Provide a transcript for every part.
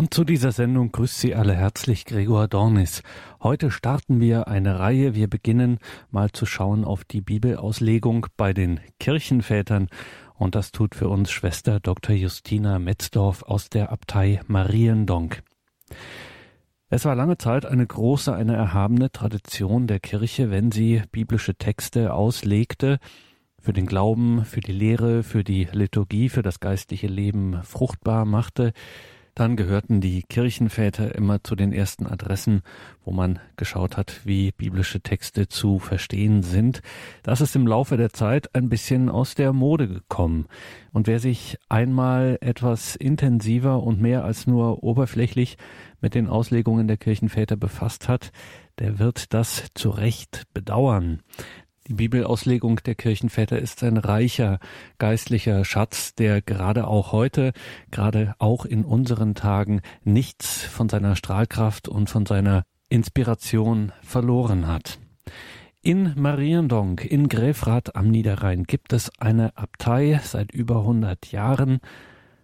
Und zu dieser Sendung grüßt Sie alle herzlich Gregor Dornis. Heute starten wir eine Reihe. Wir beginnen mal zu schauen auf die Bibelauslegung bei den Kirchenvätern. Und das tut für uns Schwester Dr. Justina Metzdorf aus der Abtei Mariendonk. Es war lange Zeit eine große, eine erhabene Tradition der Kirche, wenn sie biblische Texte auslegte, für den Glauben, für die Lehre, für die Liturgie, für das geistliche Leben fruchtbar machte, dann gehörten die Kirchenväter immer zu den ersten Adressen, wo man geschaut hat, wie biblische Texte zu verstehen sind. Das ist im Laufe der Zeit ein bisschen aus der Mode gekommen. Und wer sich einmal etwas intensiver und mehr als nur oberflächlich mit den Auslegungen der Kirchenväter befasst hat, der wird das zu Recht bedauern. Die Bibelauslegung der Kirchenväter ist ein reicher geistlicher Schatz, der gerade auch heute, gerade auch in unseren Tagen nichts von seiner Strahlkraft und von seiner Inspiration verloren hat. In Mariendonk in Gräfrath am Niederrhein gibt es eine Abtei seit über 100 Jahren,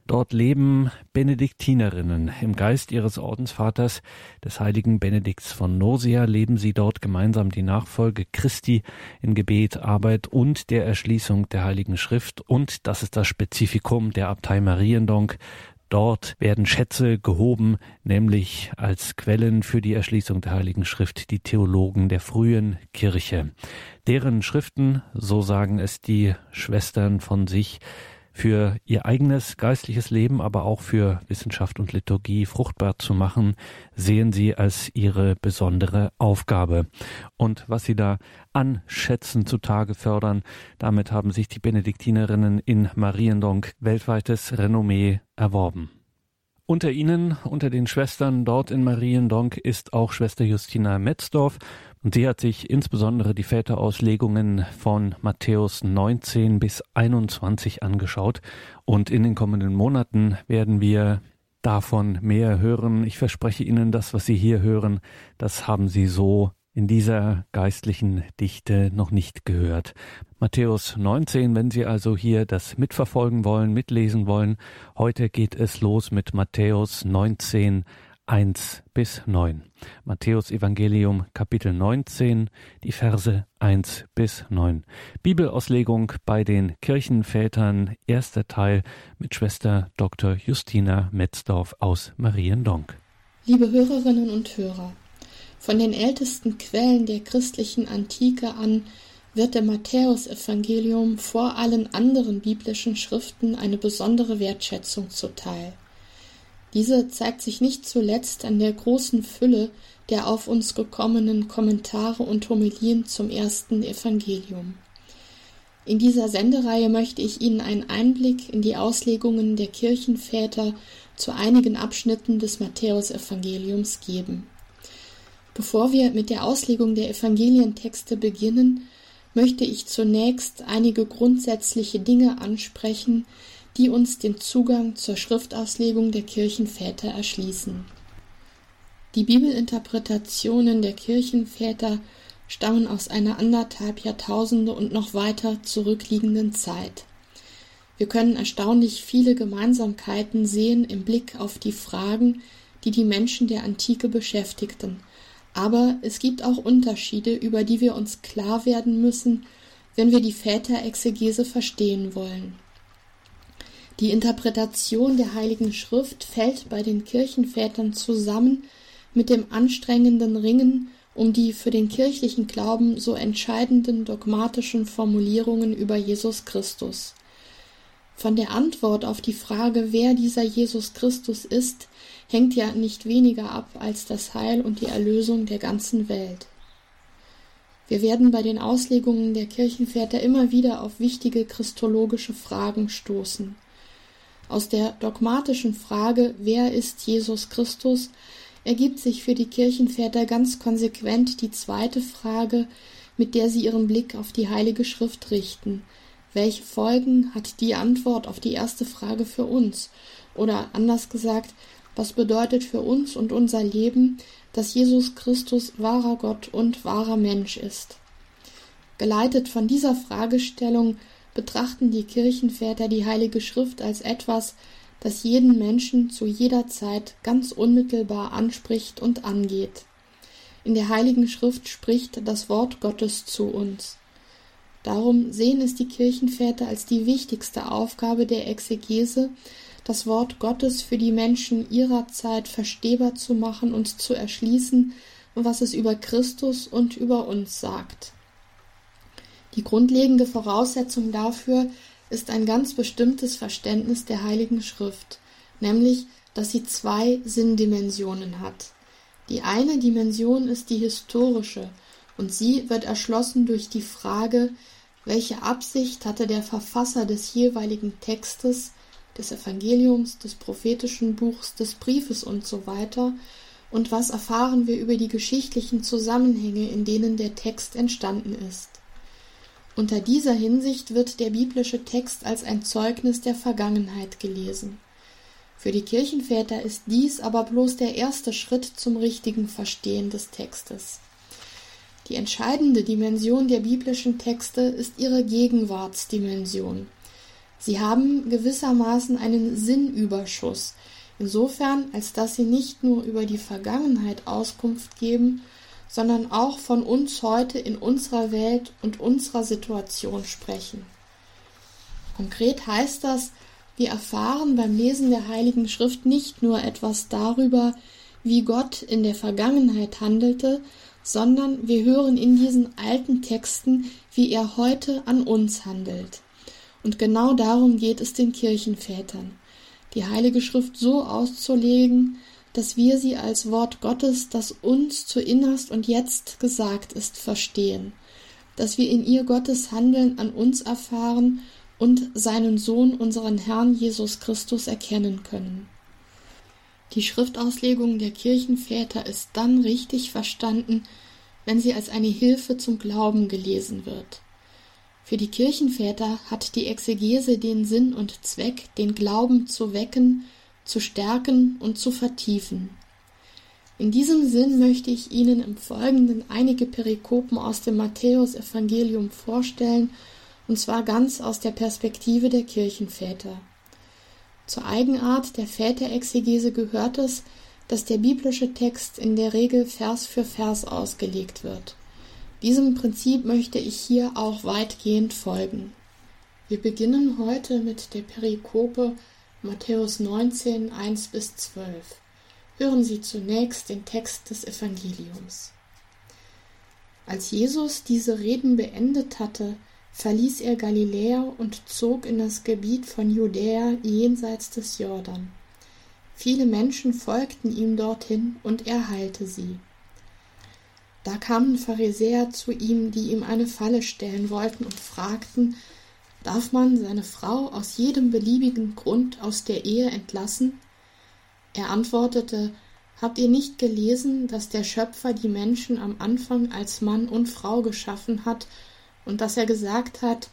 Dort leben Benediktinerinnen. Im Geist ihres Ordensvaters, des heiligen Benedikts von Nursia, leben sie dort gemeinsam die Nachfolge Christi in Gebet, Arbeit und der Erschließung der Heiligen Schrift. Und das ist das Spezifikum der Abtei Mariendonk. Dort werden Schätze gehoben, nämlich als Quellen für die Erschließung der Heiligen Schrift die Theologen der frühen Kirche. Deren Schriften, so sagen es die Schwestern von sich, für ihr eigenes geistliches Leben, aber auch für Wissenschaft und Liturgie fruchtbar zu machen, sehen sie als ihre besondere Aufgabe. Und was sie da an Schätzen zutage fördern, damit haben sich die Benediktinerinnen in Mariendonk weltweites Renommee erworben. Unter ihnen, unter den Schwestern dort in Mariendonk, ist auch Schwester Justina Metzdorf. Und sie hat sich insbesondere die Väterauslegungen von Matthäus 19 bis 21 angeschaut. Und in den kommenden Monaten werden wir davon mehr hören. Ich verspreche Ihnen, das, was Sie hier hören, das haben Sie so in dieser geistlichen Dichte noch nicht gehört. Matthäus 19, wenn Sie also hier das mitverfolgen wollen, mitlesen wollen, heute geht es los mit Matthäus 19, 1 bis 9. Matthäus Evangelium Kapitel 19, die Verse 1 bis 9. Bibelauslegung bei den Kirchenvätern, erster Teil mit Schwester Dr. Justina Metzdorf aus Mariendonk. Liebe Hörerinnen und Hörer, von den ältesten Quellen der christlichen Antike an wird dem Matthäusevangelium vor allen anderen biblischen Schriften eine besondere Wertschätzung zuteil. Diese zeigt sich nicht zuletzt an der großen Fülle der auf uns gekommenen Kommentare und Homilien zum ersten Evangelium. In dieser Sendereihe möchte ich Ihnen einen Einblick in die Auslegungen der Kirchenväter zu einigen Abschnitten des Matthäusevangeliums geben. Bevor wir mit der Auslegung der Evangelientexte beginnen, möchte ich zunächst einige grundsätzliche Dinge ansprechen, die uns den Zugang zur Schriftauslegung der Kirchenväter erschließen. Die Bibelinterpretationen der Kirchenväter stammen aus einer anderthalb Jahrtausende und noch weiter zurückliegenden Zeit. Wir können erstaunlich viele Gemeinsamkeiten sehen im Blick auf die Fragen, die die Menschen der Antike beschäftigten, aber es gibt auch Unterschiede, über die wir uns klar werden müssen, wenn wir die Väterexegese verstehen wollen. Die Interpretation der Heiligen Schrift fällt bei den Kirchenvätern zusammen mit dem anstrengenden Ringen um die für den kirchlichen Glauben so entscheidenden dogmatischen Formulierungen über Jesus Christus. Von der Antwort auf die Frage, wer dieser Jesus Christus ist, hängt ja nicht weniger ab als das Heil und die Erlösung der ganzen Welt. Wir werden bei den Auslegungen der Kirchenväter immer wieder auf wichtige christologische Fragen stoßen. Aus der dogmatischen Frage, wer ist Jesus Christus, ergibt sich für die Kirchenväter ganz konsequent die zweite Frage, mit der sie ihren Blick auf die Heilige Schrift richten. Welche Folgen hat die Antwort auf die erste Frage für uns? Oder anders gesagt, was bedeutet für uns und unser Leben, dass Jesus Christus wahrer Gott und wahrer Mensch ist. Geleitet von dieser Fragestellung betrachten die Kirchenväter die Heilige Schrift als etwas, das jeden Menschen zu jeder Zeit ganz unmittelbar anspricht und angeht. In der Heiligen Schrift spricht das Wort Gottes zu uns. Darum sehen es die Kirchenväter als die wichtigste Aufgabe der Exegese, das Wort Gottes für die Menschen ihrer Zeit verstehbar zu machen und zu erschließen, was es über Christus und über uns sagt. Die grundlegende Voraussetzung dafür ist ein ganz bestimmtes Verständnis der Heiligen Schrift, nämlich, dass sie zwei Sinndimensionen hat. Die eine Dimension ist die historische, und sie wird erschlossen durch die Frage, welche Absicht hatte der Verfasser des jeweiligen Textes, des Evangeliums, des prophetischen Buchs, des Briefes und so und was erfahren wir über die geschichtlichen Zusammenhänge, in denen der Text entstanden ist. Unter dieser Hinsicht wird der biblische Text als ein Zeugnis der Vergangenheit gelesen. Für die Kirchenväter ist dies aber bloß der erste Schritt zum richtigen Verstehen des Textes. Die entscheidende Dimension der biblischen Texte ist ihre Gegenwartsdimension. Sie haben gewissermaßen einen Sinnüberschuss, insofern als dass sie nicht nur über die Vergangenheit Auskunft geben, sondern auch von uns heute in unserer Welt und unserer Situation sprechen. Konkret heißt das, wir erfahren beim Lesen der Heiligen Schrift nicht nur etwas darüber, wie Gott in der Vergangenheit handelte, sondern wir hören in diesen alten Texten, wie er heute an uns handelt. Und genau darum geht es den Kirchenvätern, die Heilige Schrift so auszulegen, dass wir sie als Wort Gottes, das uns zu innerst und jetzt gesagt ist, verstehen, dass wir in ihr Gottes Handeln an uns erfahren und seinen Sohn, unseren Herrn Jesus Christus, erkennen können. Die Schriftauslegung der Kirchenväter ist dann richtig verstanden, wenn sie als eine Hilfe zum Glauben gelesen wird. Für die Kirchenväter hat die Exegese den Sinn und Zweck, den Glauben zu wecken zu stärken und zu vertiefen. In diesem Sinn möchte ich Ihnen im Folgenden einige Perikopen aus dem Matthäusevangelium vorstellen, und zwar ganz aus der Perspektive der Kirchenväter. Zur Eigenart der Väterexegese gehört es, dass der biblische Text in der Regel Vers für Vers ausgelegt wird. Diesem Prinzip möchte ich hier auch weitgehend folgen. Wir beginnen heute mit der Perikope Matthäus 19, 1 bis 12. Hören Sie zunächst den Text des Evangeliums. Als Jesus diese Reden beendet hatte, verließ er Galiläa und zog in das Gebiet von Judäa jenseits des Jordan. Viele Menschen folgten ihm dorthin und er heilte sie. Da kamen Pharisäer zu ihm, die ihm eine Falle stellen wollten und fragten, Darf man seine Frau aus jedem beliebigen Grund aus der Ehe entlassen? Er antwortete, Habt ihr nicht gelesen, dass der Schöpfer die Menschen am Anfang als Mann und Frau geschaffen hat und dass er gesagt hat,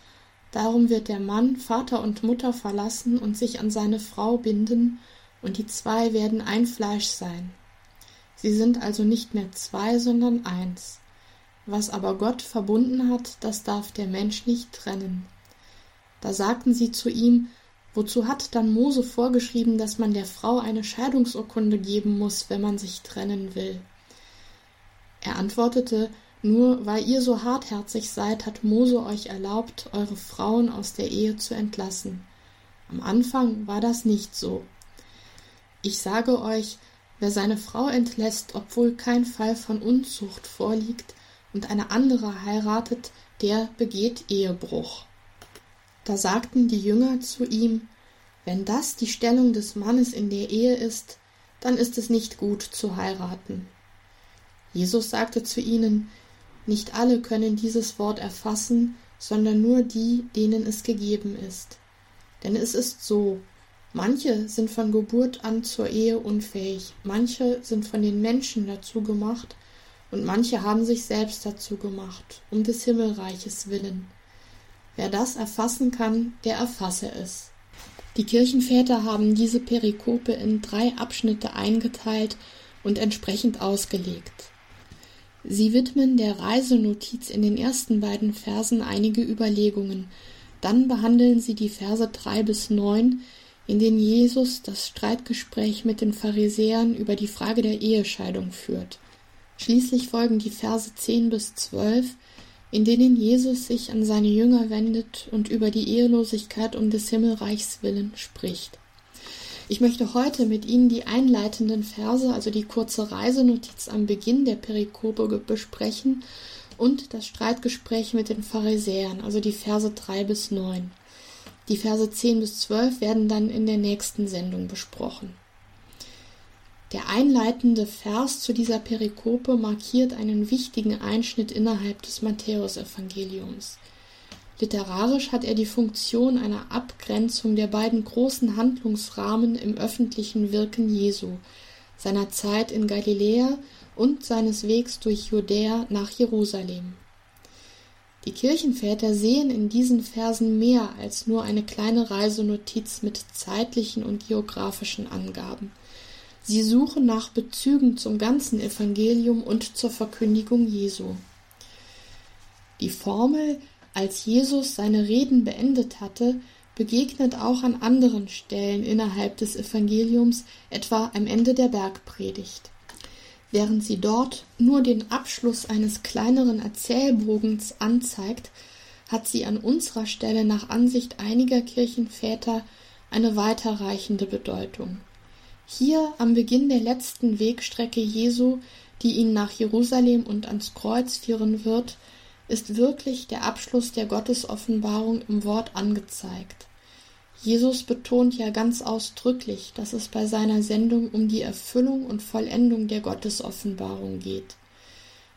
Darum wird der Mann Vater und Mutter verlassen und sich an seine Frau binden, und die zwei werden ein Fleisch sein. Sie sind also nicht mehr zwei, sondern eins. Was aber Gott verbunden hat, das darf der Mensch nicht trennen. Da sagten sie zu ihm, Wozu hat dann Mose vorgeschrieben, dass man der Frau eine Scheidungsurkunde geben muss, wenn man sich trennen will? Er antwortete, Nur weil ihr so hartherzig seid, hat Mose euch erlaubt, eure Frauen aus der Ehe zu entlassen. Am Anfang war das nicht so. Ich sage euch, wer seine Frau entlässt, obwohl kein Fall von Unzucht vorliegt, und eine andere heiratet, der begeht Ehebruch. Da sagten die Jünger zu ihm, wenn das die Stellung des Mannes in der Ehe ist, dann ist es nicht gut zu heiraten. Jesus sagte zu ihnen, nicht alle können dieses Wort erfassen, sondern nur die, denen es gegeben ist. Denn es ist so, manche sind von Geburt an zur Ehe unfähig, manche sind von den Menschen dazu gemacht, und manche haben sich selbst dazu gemacht, um des Himmelreiches willen. Wer das erfassen kann, der erfasse es. Die Kirchenväter haben diese Perikope in drei Abschnitte eingeteilt und entsprechend ausgelegt. Sie widmen der Reisenotiz in den ersten beiden Versen einige Überlegungen, dann behandeln sie die Verse drei bis neun, in denen Jesus das Streitgespräch mit den Pharisäern über die Frage der Ehescheidung führt. Schließlich folgen die Verse 10 bis 12, in denen Jesus sich an seine Jünger wendet und über die Ehelosigkeit um des Himmelreichs willen spricht. Ich möchte heute mit Ihnen die einleitenden Verse, also die kurze Reisenotiz am Beginn der Perikope besprechen und das Streitgespräch mit den Pharisäern, also die Verse 3 bis 9. Die Verse 10 bis 12 werden dann in der nächsten Sendung besprochen. Der einleitende Vers zu dieser Perikope markiert einen wichtigen Einschnitt innerhalb des Matthäusevangeliums. Literarisch hat er die Funktion einer Abgrenzung der beiden großen Handlungsrahmen im öffentlichen Wirken Jesu, seiner Zeit in Galiläa und seines Wegs durch Judäa nach Jerusalem. Die Kirchenväter sehen in diesen Versen mehr als nur eine kleine Reisenotiz mit zeitlichen und geografischen Angaben. Sie suchen nach Bezügen zum ganzen Evangelium und zur Verkündigung Jesu. Die Formel, als Jesus seine Reden beendet hatte, begegnet auch an anderen Stellen innerhalb des Evangeliums, etwa am Ende der Bergpredigt. Während sie dort nur den Abschluss eines kleineren Erzählbogens anzeigt, hat sie an unserer Stelle nach Ansicht einiger Kirchenväter eine weiterreichende Bedeutung. Hier am Beginn der letzten Wegstrecke Jesu, die ihn nach Jerusalem und ans Kreuz führen wird, ist wirklich der Abschluss der Gottesoffenbarung im Wort angezeigt. Jesus betont ja ganz ausdrücklich, dass es bei seiner Sendung um die Erfüllung und Vollendung der Gottesoffenbarung geht.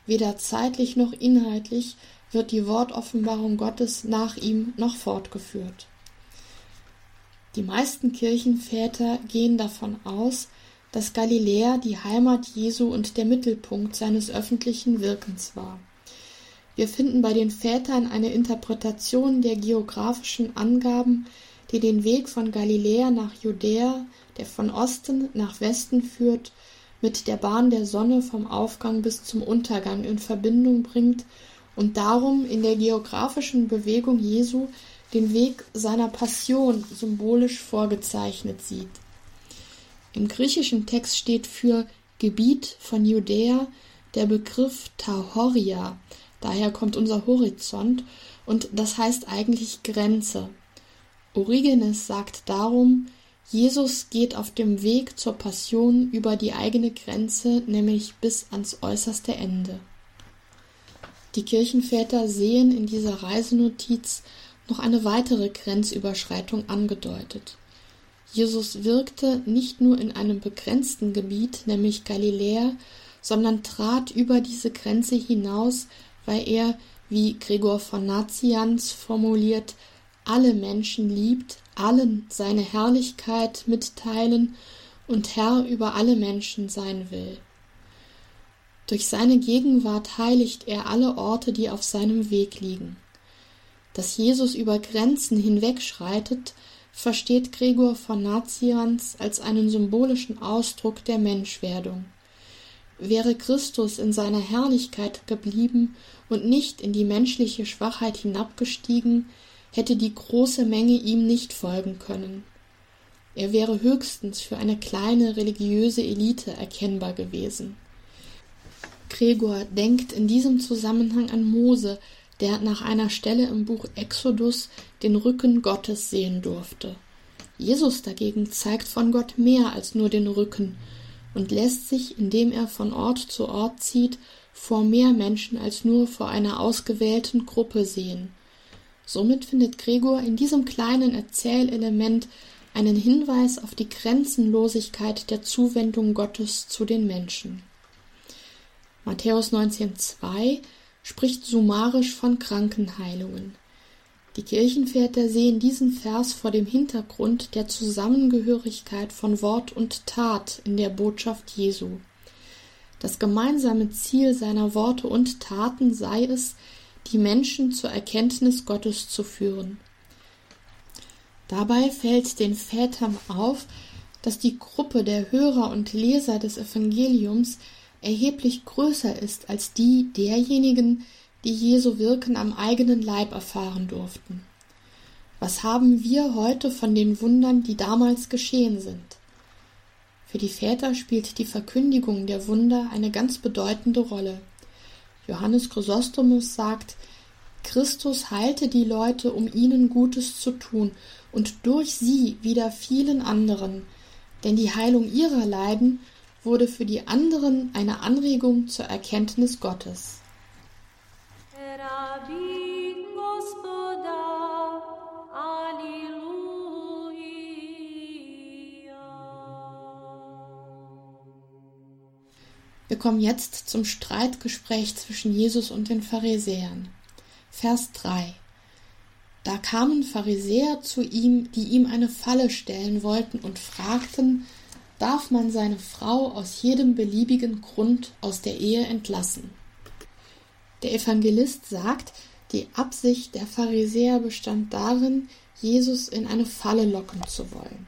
Weder zeitlich noch inhaltlich wird die Wortoffenbarung Gottes nach ihm noch fortgeführt. Die meisten Kirchenväter gehen davon aus, dass Galiläa die Heimat Jesu und der Mittelpunkt seines öffentlichen Wirkens war. Wir finden bei den Vätern eine Interpretation der geografischen Angaben, die den Weg von Galiläa nach Judäa, der von Osten nach Westen führt, mit der Bahn der Sonne vom Aufgang bis zum Untergang in Verbindung bringt und darum in der geografischen Bewegung Jesu den Weg seiner Passion symbolisch vorgezeichnet sieht. Im griechischen Text steht für Gebiet von Judäa der Begriff Tahoria, daher kommt unser Horizont, und das heißt eigentlich Grenze. Origenes sagt darum, Jesus geht auf dem Weg zur Passion über die eigene Grenze, nämlich bis ans äußerste Ende. Die Kirchenväter sehen in dieser Reisenotiz noch eine weitere Grenzüberschreitung angedeutet. Jesus wirkte nicht nur in einem begrenzten Gebiet, nämlich Galiläa, sondern trat über diese Grenze hinaus, weil er, wie Gregor von Nazianz formuliert, alle Menschen liebt, allen seine Herrlichkeit mitteilen und Herr über alle Menschen sein will. Durch seine Gegenwart heiligt er alle Orte, die auf seinem Weg liegen. Dass Jesus über Grenzen hinwegschreitet, versteht Gregor von Nazianz als einen symbolischen Ausdruck der Menschwerdung. Wäre Christus in seiner Herrlichkeit geblieben und nicht in die menschliche Schwachheit hinabgestiegen, hätte die große Menge ihm nicht folgen können. Er wäre höchstens für eine kleine religiöse Elite erkennbar gewesen. Gregor denkt in diesem Zusammenhang an Mose, der nach einer Stelle im Buch Exodus den Rücken Gottes sehen durfte. Jesus dagegen zeigt von Gott mehr als nur den Rücken und lässt sich, indem er von Ort zu Ort zieht, vor mehr Menschen als nur vor einer ausgewählten Gruppe sehen. Somit findet Gregor in diesem kleinen Erzählelement einen Hinweis auf die Grenzenlosigkeit der Zuwendung Gottes zu den Menschen. Matthäus 19,2 spricht summarisch von Krankenheilungen. Die Kirchenväter sehen diesen Vers vor dem Hintergrund der Zusammengehörigkeit von Wort und Tat in der Botschaft Jesu. Das gemeinsame Ziel seiner Worte und Taten sei es, die Menschen zur Erkenntnis Gottes zu führen. Dabei fällt den Vätern auf, dass die Gruppe der Hörer und Leser des Evangeliums erheblich größer ist als die derjenigen, die Jesu Wirken am eigenen Leib erfahren durften. Was haben wir heute von den Wundern, die damals geschehen sind? Für die Väter spielt die Verkündigung der Wunder eine ganz bedeutende Rolle. Johannes Chrysostomus sagt, Christus heilte die Leute, um ihnen Gutes zu tun, und durch sie wieder vielen anderen, denn die Heilung ihrer Leiden wurde für die anderen eine Anregung zur Erkenntnis Gottes. Wir kommen jetzt zum Streitgespräch zwischen Jesus und den Pharisäern. Vers 3. Da kamen Pharisäer zu ihm, die ihm eine Falle stellen wollten und fragten, darf man seine Frau aus jedem beliebigen Grund aus der Ehe entlassen? Der Evangelist sagt, die Absicht der Pharisäer bestand darin, Jesus in eine Falle locken zu wollen.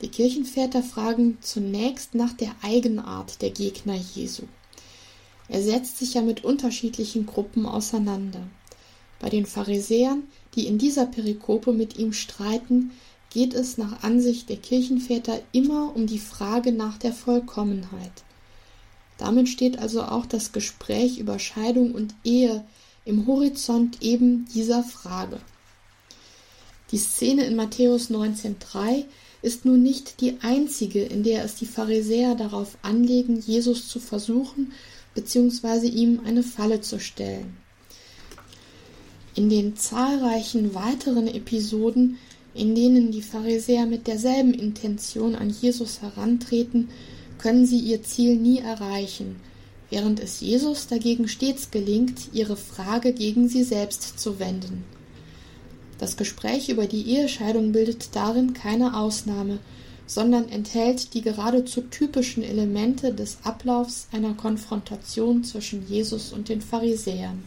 Die Kirchenväter fragen zunächst nach der Eigenart der Gegner Jesu. Er setzt sich ja mit unterschiedlichen Gruppen auseinander. Bei den Pharisäern, die in dieser Perikope mit ihm streiten, geht es nach Ansicht der Kirchenväter immer um die Frage nach der Vollkommenheit. Damit steht also auch das Gespräch über Scheidung und Ehe im Horizont eben dieser Frage. Die Szene in Matthäus 19,3 ist nun nicht die einzige, in der es die Pharisäer darauf anlegen, Jesus zu versuchen bzw. ihm eine Falle zu stellen. In den zahlreichen weiteren Episoden, in denen die Pharisäer mit derselben Intention an Jesus herantreten, können sie ihr Ziel nie erreichen, während es Jesus dagegen stets gelingt, ihre Frage gegen sie selbst zu wenden. Das Gespräch über die Ehescheidung bildet darin keine Ausnahme, sondern enthält die geradezu typischen Elemente des Ablaufs einer Konfrontation zwischen Jesus und den Pharisäern.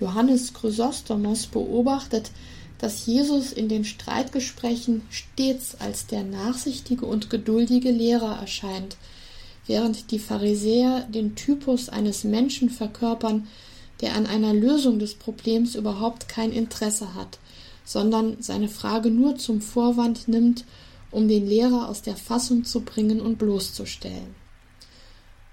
Johannes Chrysostomos beobachtet, dass Jesus in den Streitgesprächen stets als der nachsichtige und geduldige Lehrer erscheint, während die Pharisäer den Typus eines Menschen verkörpern, der an einer Lösung des Problems überhaupt kein Interesse hat, sondern seine Frage nur zum Vorwand nimmt, um den Lehrer aus der Fassung zu bringen und bloßzustellen.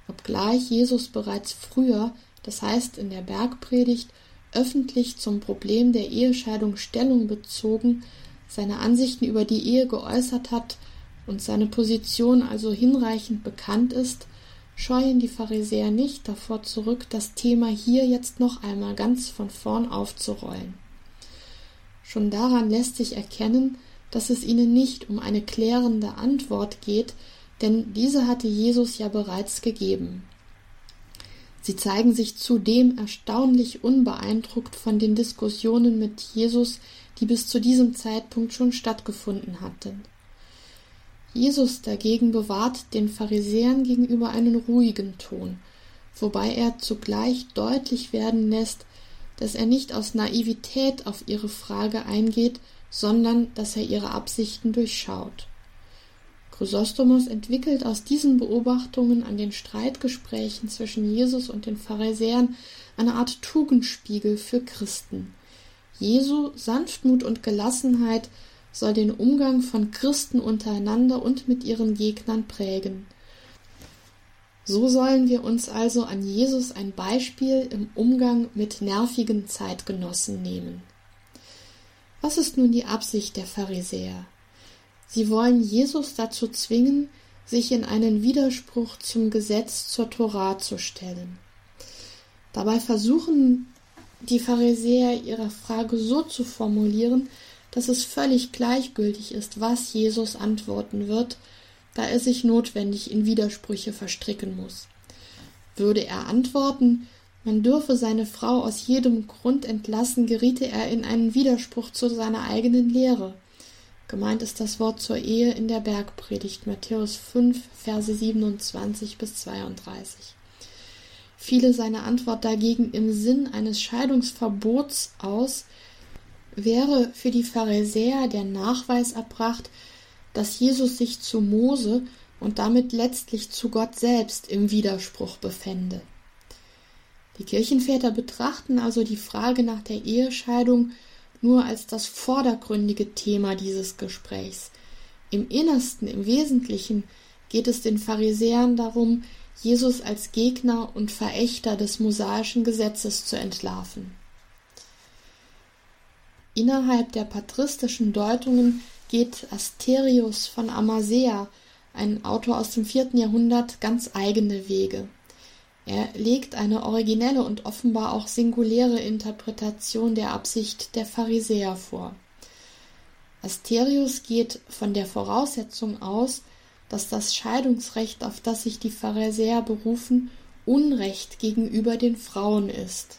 Obgleich Jesus bereits früher, das heißt in der Bergpredigt, öffentlich zum Problem der Ehescheidung Stellung bezogen, seine Ansichten über die Ehe geäußert hat und seine Position also hinreichend bekannt ist, scheuen die Pharisäer nicht davor zurück, das Thema hier jetzt noch einmal ganz von vorn aufzurollen. Schon daran lässt sich erkennen, dass es ihnen nicht um eine klärende Antwort geht, denn diese hatte Jesus ja bereits gegeben. Sie zeigen sich zudem erstaunlich unbeeindruckt von den Diskussionen mit Jesus, die bis zu diesem Zeitpunkt schon stattgefunden hatten. Jesus dagegen bewahrt den Pharisäern gegenüber einen ruhigen Ton, wobei er zugleich deutlich werden lässt, dass er nicht aus Naivität auf ihre Frage eingeht, sondern dass er ihre Absichten durchschaut. Chrysostomos entwickelt aus diesen Beobachtungen an den Streitgesprächen zwischen Jesus und den Pharisäern eine Art Tugendspiegel für Christen. Jesu Sanftmut und Gelassenheit soll den Umgang von Christen untereinander und mit ihren Gegnern prägen. So sollen wir uns also an Jesus ein Beispiel im Umgang mit nervigen Zeitgenossen nehmen. Was ist nun die Absicht der Pharisäer? Sie wollen Jesus dazu zwingen, sich in einen Widerspruch zum Gesetz zur Torah zu stellen. Dabei versuchen die Pharisäer ihre Frage so zu formulieren, dass es völlig gleichgültig ist, was Jesus antworten wird, da er sich notwendig in Widersprüche verstricken muss. Würde er antworten, man dürfe seine Frau aus jedem Grund entlassen, geriete er in einen Widerspruch zu seiner eigenen Lehre. Gemeint ist das Wort zur Ehe in der Bergpredigt Matthäus 5, Verse 27 bis 32. Fiele seine Antwort dagegen im Sinn eines Scheidungsverbots aus, wäre für die Pharisäer der Nachweis erbracht, dass Jesus sich zu Mose und damit letztlich zu Gott selbst im Widerspruch befände. Die Kirchenväter betrachten also die Frage nach der Ehescheidung nur als das vordergründige Thema dieses Gesprächs. Im Innersten, im Wesentlichen geht es den Pharisäern darum, Jesus als Gegner und Verächter des mosaischen Gesetzes zu entlarven. Innerhalb der patristischen Deutungen geht Asterius von Amasea, ein Autor aus dem vierten Jahrhundert, ganz eigene Wege. Er legt eine originelle und offenbar auch singuläre Interpretation der Absicht der Pharisäer vor. Asterius geht von der Voraussetzung aus, dass das Scheidungsrecht, auf das sich die Pharisäer berufen, Unrecht gegenüber den Frauen ist.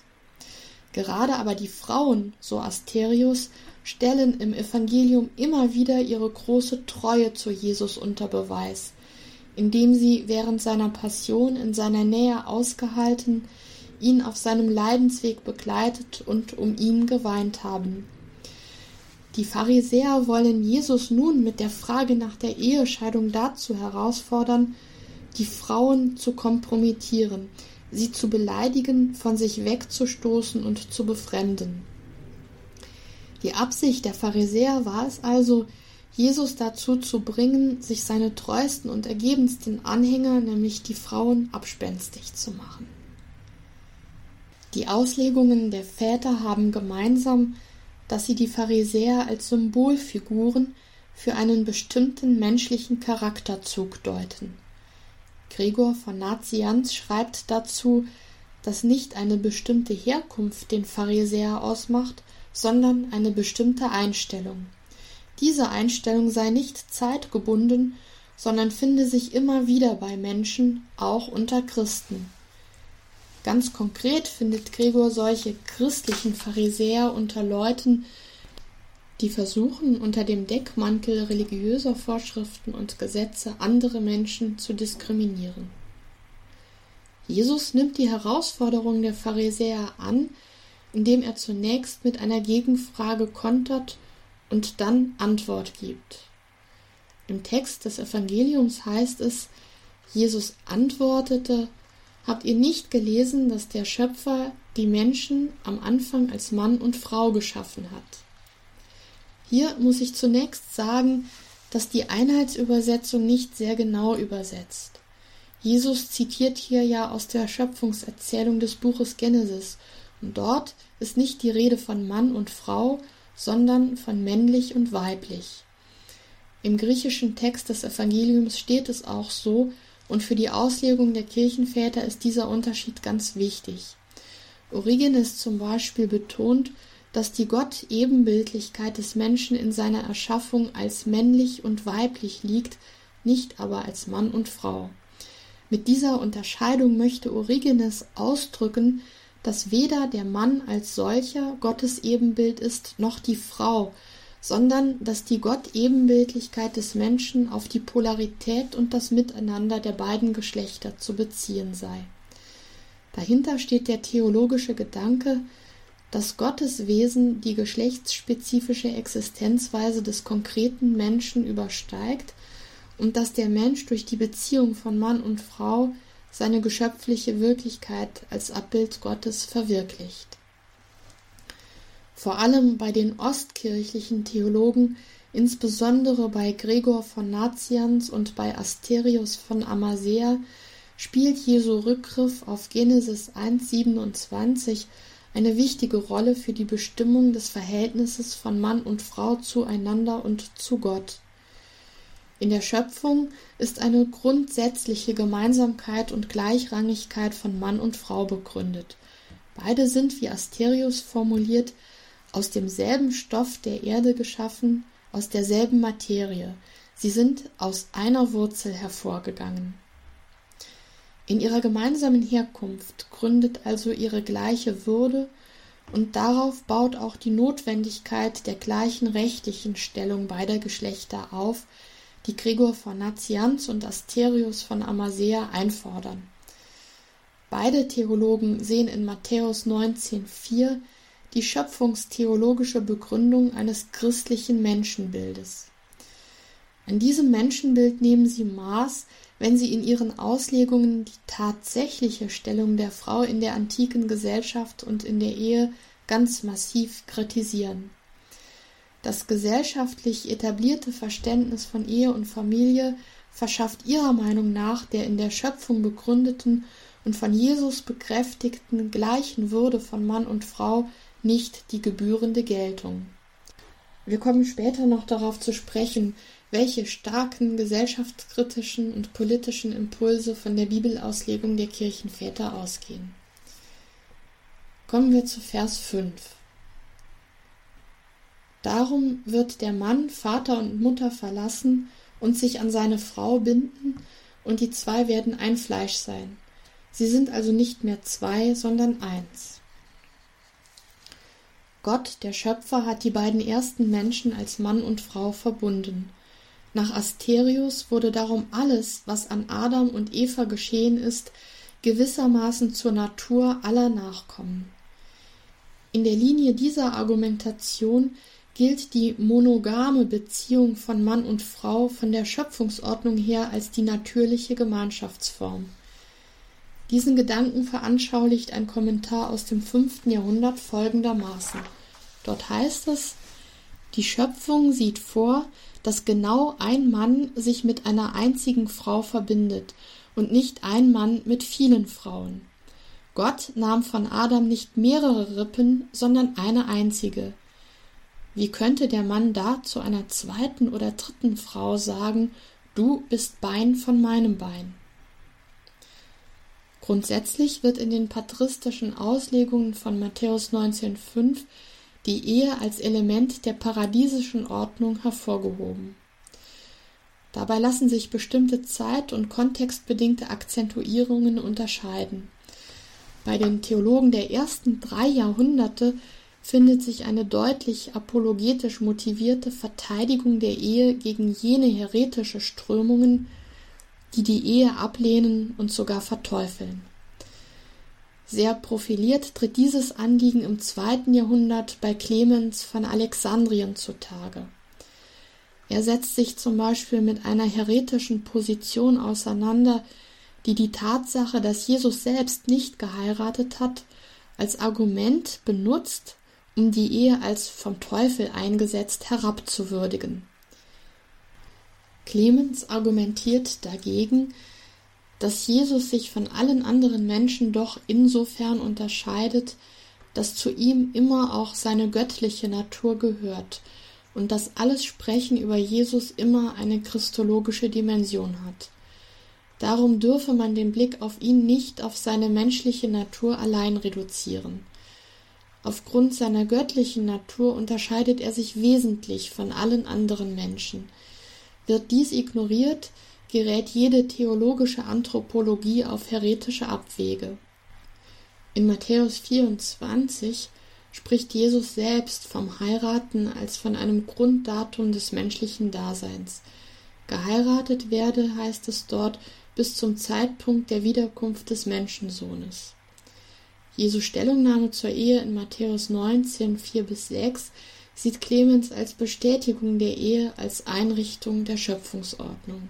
Gerade aber die Frauen, so Asterius, stellen im Evangelium immer wieder ihre große Treue zu Jesus unter Beweis, indem sie während seiner Passion in seiner Nähe ausgehalten, ihn auf seinem Leidensweg begleitet und um ihn geweint haben. Die Pharisäer wollen Jesus nun mit der Frage nach der Ehescheidung dazu herausfordern, die Frauen zu kompromittieren, sie zu beleidigen, von sich wegzustoßen und zu befremden. Die Absicht der Pharisäer war es also, Jesus dazu zu bringen, sich seine treuesten und ergebensten Anhänger, nämlich die Frauen, abspenstig zu machen. Die Auslegungen der Väter haben gemeinsam, dass sie die Pharisäer als Symbolfiguren für einen bestimmten menschlichen Charakterzug deuten. Gregor von Nazianz schreibt dazu, dass nicht eine bestimmte Herkunft den Pharisäer ausmacht, sondern eine bestimmte Einstellung. Diese Einstellung sei nicht zeitgebunden, sondern finde sich immer wieder bei Menschen, auch unter Christen. Ganz konkret findet Gregor solche christlichen Pharisäer unter Leuten, die versuchen, unter dem Deckmantel religiöser Vorschriften und Gesetze andere Menschen zu diskriminieren. Jesus nimmt die Herausforderung der Pharisäer an, indem er zunächst mit einer Gegenfrage kontert und dann Antwort gibt. Im Text des Evangeliums heißt es, Jesus antwortete, Habt ihr nicht gelesen, dass der Schöpfer die Menschen am Anfang als Mann und Frau geschaffen hat? Hier muss ich zunächst sagen, dass die Einheitsübersetzung nicht sehr genau übersetzt. Jesus zitiert hier ja aus der Schöpfungserzählung des Buches Genesis, und dort ist nicht die Rede von Mann und Frau, sondern von männlich und weiblich. Im griechischen Text des Evangeliums steht es auch so, und für die Auslegung der Kirchenväter ist dieser Unterschied ganz wichtig. Origenes zum Beispiel betont, dass die Gott-Ebenbildlichkeit des Menschen in seiner Erschaffung als männlich und weiblich liegt, nicht aber als Mann und Frau. Mit dieser Unterscheidung möchte Origenes ausdrücken, dass weder der Mann als solcher Gottes Ebenbild ist, noch die Frau, sondern dass die Gott-Ebenbildlichkeit des Menschen auf die Polarität und das Miteinander der beiden Geschlechter zu beziehen sei. Dahinter steht der theologische Gedanke, dass Gottes Wesen die geschlechtsspezifische Existenzweise des konkreten Menschen übersteigt und dass der Mensch durch die Beziehung von Mann und Frau seine geschöpfliche Wirklichkeit als Abbild Gottes verwirklicht. Vor allem bei den ostkirchlichen Theologen, insbesondere bei Gregor von Nazianz und bei Asterius von Amasea, spielt Jesu Rückgriff auf Genesis 1,27 eine wichtige Rolle für die Bestimmung des Verhältnisses von Mann und Frau zueinander und zu Gott. In der Schöpfung ist eine grundsätzliche Gemeinsamkeit und Gleichrangigkeit von Mann und Frau begründet. Beide sind, wie Asterius formuliert, aus demselben Stoff der Erde geschaffen, aus derselben Materie. Sie sind aus einer Wurzel hervorgegangen. In ihrer gemeinsamen Herkunft gründet also ihre gleiche Würde und darauf baut auch die Notwendigkeit der gleichen rechtlichen Stellung beider Geschlechter auf, die Gregor von Nazianz und Asterius von Amasea einfordern. Beide Theologen sehen in Matthäus 19,4 die schöpfungstheologische Begründung eines christlichen Menschenbildes. An diesem Menschenbild nehmen sie Maß, wenn sie in ihren Auslegungen die tatsächliche Stellung der Frau in der antiken Gesellschaft und in der Ehe ganz massiv kritisieren. Das gesellschaftlich etablierte Verständnis von Ehe und Familie verschafft ihrer Meinung nach der in der Schöpfung begründeten und von Jesus bekräftigten gleichen Würde von Mann und Frau nicht die gebührende Geltung. Wir kommen später noch darauf zu sprechen, welche starken gesellschaftskritischen und politischen Impulse von der Bibelauslegung der Kirchenväter ausgehen. Kommen wir zu Vers 5. Darum wird der Mann Vater und Mutter verlassen und sich an seine Frau binden, und die zwei werden ein Fleisch sein. Sie sind also nicht mehr zwei, sondern eins. Gott, der Schöpfer, hat die beiden ersten Menschen als Mann und Frau verbunden. Nach Asterius wurde darum alles, was an Adam und Eva geschehen ist, gewissermaßen zur Natur aller Nachkommen. In der Linie dieser Argumentation gilt die monogame Beziehung von Mann und Frau von der Schöpfungsordnung her als die natürliche Gemeinschaftsform. Diesen Gedanken veranschaulicht ein Kommentar aus dem fünften Jahrhundert folgendermaßen. Dort heißt es, die Schöpfung sieht vor, dass genau ein Mann sich mit einer einzigen Frau verbindet und nicht ein Mann mit vielen Frauen. Gott nahm von Adam nicht mehrere Rippen, sondern eine einzige. Wie könnte der Mann da zu einer zweiten oder dritten Frau sagen, du bist Bein von meinem Bein? Grundsätzlich wird in den patristischen Auslegungen von Matthäus 19,5 die Ehe als Element der paradiesischen Ordnung hervorgehoben. Dabei lassen sich bestimmte zeit- und kontextbedingte Akzentuierungen unterscheiden. Bei den Theologen der ersten drei Jahrhunderte findet sich eine deutlich apologetisch motivierte Verteidigung der Ehe gegen jene heretische Strömungen, die die Ehe ablehnen und sogar verteufeln. Sehr profiliert tritt dieses Anliegen im zweiten Jahrhundert bei Clemens von Alexandrien zutage. Er setzt sich zum Beispiel mit einer heretischen Position auseinander, die die Tatsache, dass Jesus selbst nicht geheiratet hat, als Argument benutzt, um die Ehe als vom Teufel eingesetzt herabzuwürdigen. Clemens argumentiert dagegen, dass Jesus sich von allen anderen Menschen doch insofern unterscheidet, dass zu ihm immer auch seine göttliche Natur gehört und dass alles Sprechen über Jesus immer eine christologische Dimension hat. Darum dürfe man den Blick auf ihn nicht auf seine menschliche Natur allein reduzieren. Aufgrund seiner göttlichen Natur unterscheidet er sich wesentlich von allen anderen Menschen. Wird dies ignoriert, gerät jede theologische Anthropologie auf heretische Abwege. In Matthäus 24 spricht Jesus selbst vom Heiraten als von einem Grunddatum des menschlichen Daseins. Geheiratet werde, heißt es dort, bis zum Zeitpunkt der Wiederkunft des Menschensohnes. Jesu Stellungnahme zur Ehe in Matthäus 19, 4 bis 6 sieht Clemens als Bestätigung der Ehe als Einrichtung der Schöpfungsordnung.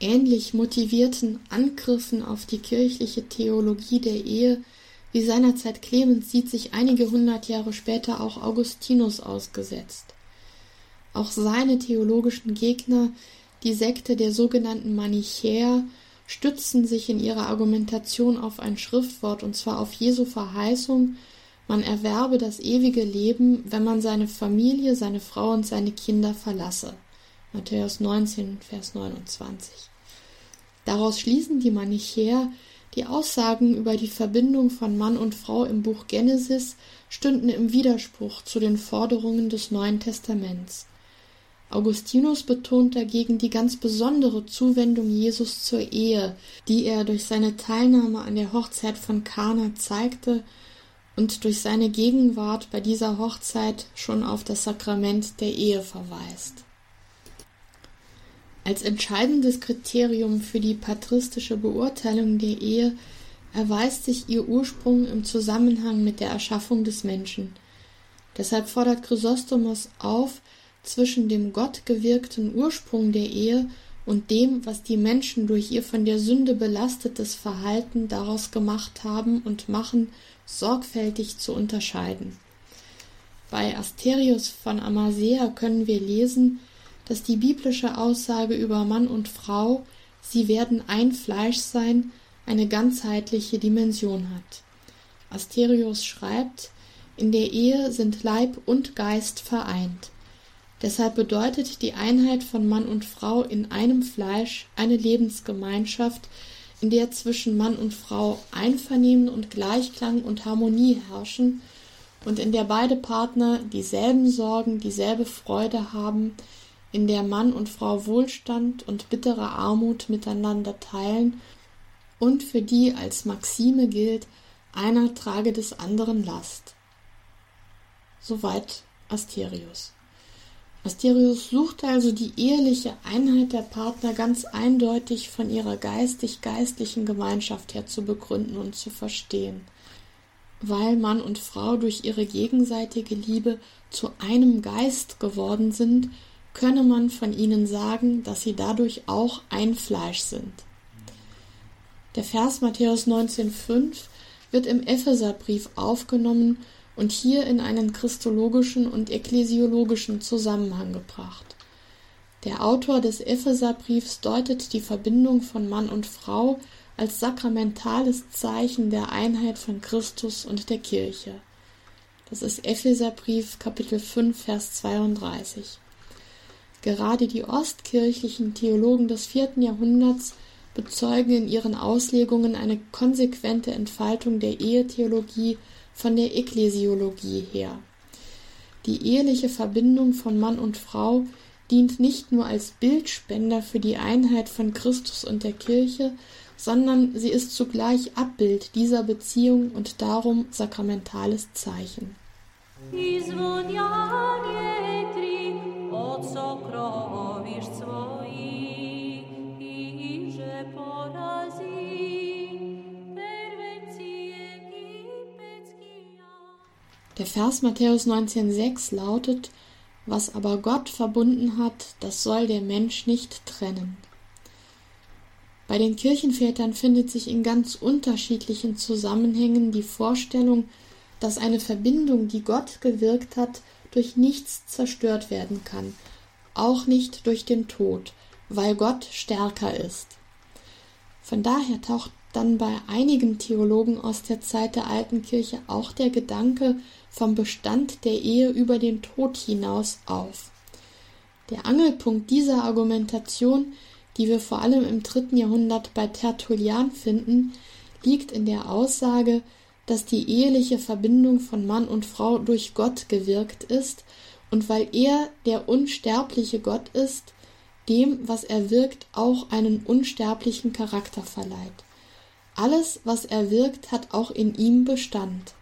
Ähnlich motivierten Angriffen auf die kirchliche Theologie der Ehe wie seinerzeit Clemens sieht sich einige hundert Jahre später auch Augustinus ausgesetzt. Auch seine theologischen Gegner, die Sekte der sogenannten Manichäer, stützen sich in ihrer Argumentation auf ein Schriftwort, und zwar auf Jesu Verheißung, man erwerbe das ewige Leben, wenn man seine Familie, seine Frau und seine Kinder verlasse. Matthäus 19, Vers 29. Daraus schließen die Manichäer, die Aussagen über die Verbindung von Mann und Frau im Buch Genesis stünden im Widerspruch zu den Forderungen des Neuen Testaments. Augustinus betont dagegen die ganz besondere Zuwendung Jesus zur Ehe, die er durch seine Teilnahme an der Hochzeit von Kana zeigte und durch seine Gegenwart bei dieser Hochzeit schon auf das Sakrament der Ehe verweist. Als entscheidendes Kriterium für die patristische Beurteilung der Ehe erweist sich ihr Ursprung im Zusammenhang mit der Erschaffung des Menschen. Deshalb fordert Chrysostomos auf, zwischen dem gottgewirkten Ursprung der Ehe und dem, was die Menschen durch ihr von der Sünde belastetes Verhalten daraus gemacht haben und machen, sorgfältig zu unterscheiden. Bei Asterius von Amasea können wir lesen, dass die biblische Aussage über Mann und Frau, sie werden ein Fleisch sein, eine ganzheitliche Dimension hat. Asterius schreibt, in der Ehe sind Leib und Geist vereint. Deshalb bedeutet die Einheit von Mann und Frau in einem Fleisch eine Lebensgemeinschaft, in der zwischen Mann und Frau Einvernehmen und Gleichklang und Harmonie herrschen und in der beide Partner dieselben Sorgen, dieselbe Freude haben, in der Mann und Frau Wohlstand und bittere Armut miteinander teilen und für die als Maxime gilt, einer trage des anderen Last. Soweit Asterius. Asterius suchte also die eheliche Einheit der Partner ganz eindeutig von ihrer geistig-geistlichen Gemeinschaft her zu begründen und zu verstehen. Weil Mann und Frau durch ihre gegenseitige Liebe zu einem Geist geworden sind, könne man von ihnen sagen, dass sie dadurch auch ein Fleisch sind. Der Vers Matthäus 19,5 wird im Epheserbrief aufgenommen und hier in einen christologischen und ekklesiologischen Zusammenhang gebracht. Der Autor des Epheserbriefs deutet die Verbindung von Mann und Frau als sakramentales Zeichen der Einheit von Christus und der Kirche. Das ist Epheserbrief Kapitel 5 Vers 32. Gerade die ostkirchlichen Theologen des vierten Jahrhunderts bezeugen in ihren Auslegungen eine konsequente Entfaltung der Ehetheologie von der Ekklesiologie her. Die eheliche Verbindung von Mann und Frau dient nicht nur als Bildspender für die Einheit von Christus und der Kirche, sondern sie ist zugleich Abbild dieser Beziehung und darum sakramentales Zeichen. Der Vers Matthäus 19,6 lautet: Was aber Gott verbunden hat, das soll der Mensch nicht trennen. Bei den Kirchenvätern findet sich in ganz unterschiedlichen Zusammenhängen die Vorstellung, dass eine Verbindung, die Gott gewirkt hat, durch nichts zerstört werden kann, auch nicht durch den Tod, weil Gott stärker ist. Von daher taucht dann bei einigen Theologen aus der Zeit der alten Kirche auch der Gedanke vom Bestand der Ehe über den Tod hinaus auf. Der Angelpunkt dieser Argumentation, die wir vor allem im dritten Jahrhundert bei Tertullian finden, liegt in der Aussage, dass die eheliche Verbindung von Mann und Frau durch Gott gewirkt ist und weil er der unsterbliche Gott ist, dem, was er wirkt, auch einen unsterblichen Charakter verleiht. Alles, was er wirkt, hat auch in ihm Bestand.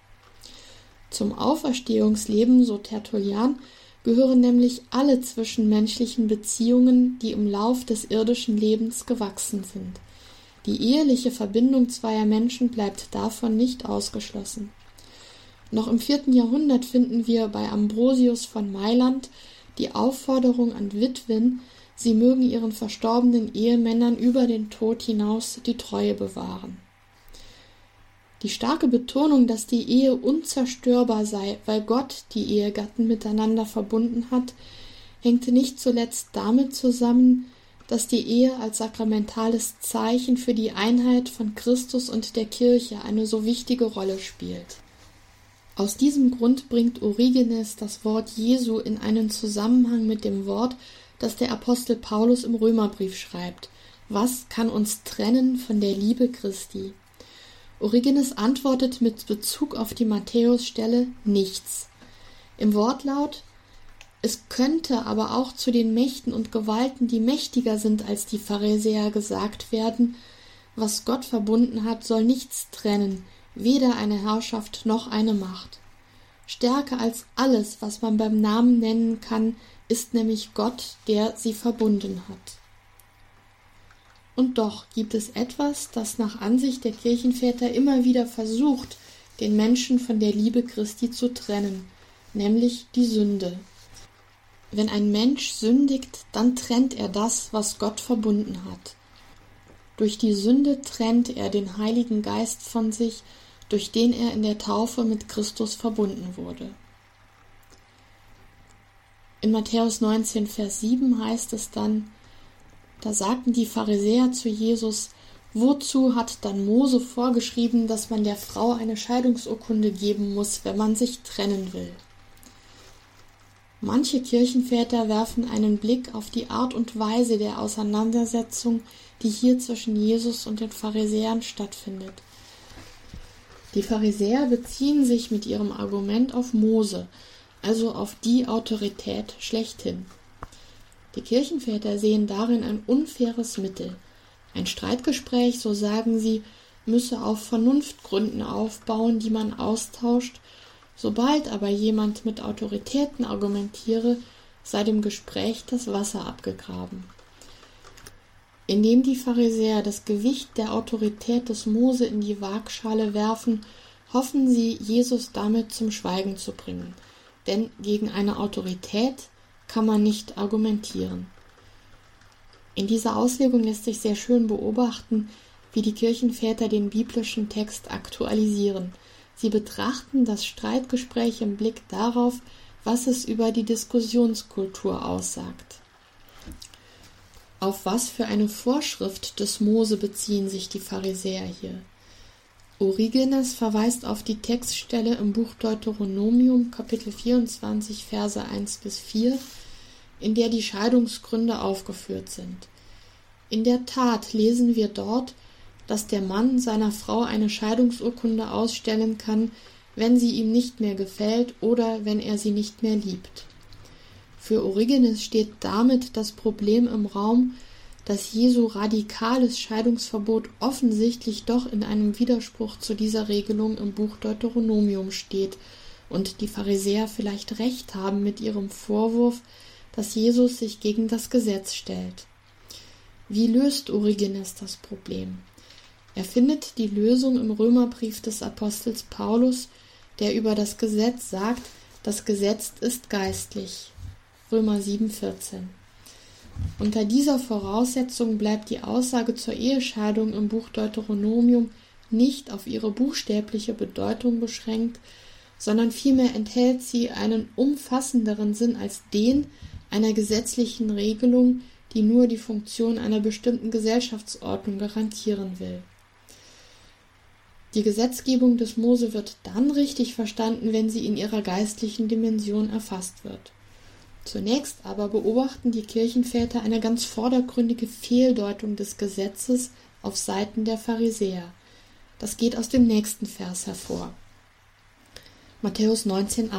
Zum Auferstehungsleben, so Tertullian, gehören nämlich alle zwischenmenschlichen Beziehungen, die im Lauf des irdischen Lebens gewachsen sind. Die eheliche Verbindung zweier Menschen bleibt davon nicht ausgeschlossen. Noch im vierten Jahrhundert finden wir bei Ambrosius von Mailand die Aufforderung an Witwen, sie mögen ihren verstorbenen Ehemännern über den Tod hinaus die Treue bewahren. Die starke Betonung, dass die Ehe unzerstörbar sei, weil Gott die Ehegatten miteinander verbunden hat, hängte nicht zuletzt damit zusammen, dass die Ehe als sakramentales Zeichen für die Einheit von Christus und der Kirche eine so wichtige Rolle spielt. Aus diesem Grund bringt Origenes das Wort Jesu in einen Zusammenhang mit dem Wort, das der Apostel Paulus im Römerbrief schreibt. Was kann uns trennen von der Liebe Christi? Origenes antwortet mit Bezug auf die Matthäusstelle nichts. Im Wortlaut es könnte aber auch zu den Mächten und Gewalten, die mächtiger sind als die Pharisäer, gesagt werden, was Gott verbunden hat, soll nichts trennen, weder eine Herrschaft noch eine Macht. Stärker als alles, was man beim Namen nennen kann, ist nämlich Gott, der sie verbunden hat. Und doch gibt es etwas, das nach Ansicht der Kirchenväter immer wieder versucht, den Menschen von der Liebe Christi zu trennen, nämlich die Sünde. Wenn ein Mensch sündigt, dann trennt er das, was Gott verbunden hat. Durch die Sünde trennt er den Heiligen Geist von sich, durch den er in der Taufe mit Christus verbunden wurde. In Matthäus 19, Vers 7 heißt es dann, da sagten die Pharisäer zu Jesus, wozu hat dann Mose vorgeschrieben, dass man der Frau eine Scheidungsurkunde geben muss, wenn man sich trennen will? Manche Kirchenväter werfen einen Blick auf die Art und Weise der Auseinandersetzung, die hier zwischen Jesus und den Pharisäern stattfindet. Die Pharisäer beziehen sich mit ihrem Argument auf Mose, also auf die Autorität schlechthin. Die Kirchenväter sehen darin ein unfaires Mittel. Ein Streitgespräch, so sagen sie, müsse auf Vernunftgründen aufbauen, die man austauscht, sobald aber jemand mit Autoritäten argumentiere, sei dem Gespräch das Wasser abgegraben. Indem die Pharisäer das Gewicht der Autorität des Mose in die Waagschale werfen, hoffen sie, Jesus damit zum Schweigen zu bringen, denn gegen eine Autorität kann man nicht argumentieren. In dieser Auslegung lässt sich sehr schön beobachten, wie die Kirchenväter den biblischen Text aktualisieren. Sie betrachten das Streitgespräch im Blick darauf, was es über die Diskussionskultur aussagt. Auf was für eine Vorschrift des Mose beziehen sich die Pharisäer hier? Origenes verweist auf die Textstelle im Buch Deuteronomium Kapitel 24 Verse 1 bis 4, in der die Scheidungsgründe aufgeführt sind. In der Tat lesen wir dort, dass der Mann seiner Frau eine Scheidungsurkunde ausstellen kann, wenn sie ihm nicht mehr gefällt oder wenn er sie nicht mehr liebt. Für Origenes steht damit das Problem im Raum, dass Jesu radikales Scheidungsverbot offensichtlich doch in einem Widerspruch zu dieser Regelung im Buch Deuteronomium steht und die Pharisäer vielleicht recht haben mit ihrem Vorwurf, dass Jesus sich gegen das Gesetz stellt. Wie löst Origenes das Problem? Er findet die Lösung im Römerbrief des Apostels Paulus, der über das Gesetz sagt, das Gesetz ist geistlich. Römer 7,14. Unter dieser Voraussetzung bleibt die Aussage zur Ehescheidung im Buch Deuteronomium nicht auf ihre buchstäbliche Bedeutung beschränkt, sondern vielmehr enthält sie einen umfassenderen Sinn als den einer gesetzlichen Regelung, die nur die Funktion einer bestimmten Gesellschaftsordnung garantieren will. Die Gesetzgebung des Mose wird dann richtig verstanden, wenn sie in ihrer geistlichen Dimension erfasst wird. Zunächst aber beobachten die Kirchenväter eine ganz vordergründige Fehldeutung des Gesetzes auf Seiten der Pharisäer. Das geht aus dem nächsten Vers hervor. Matthäus 19,8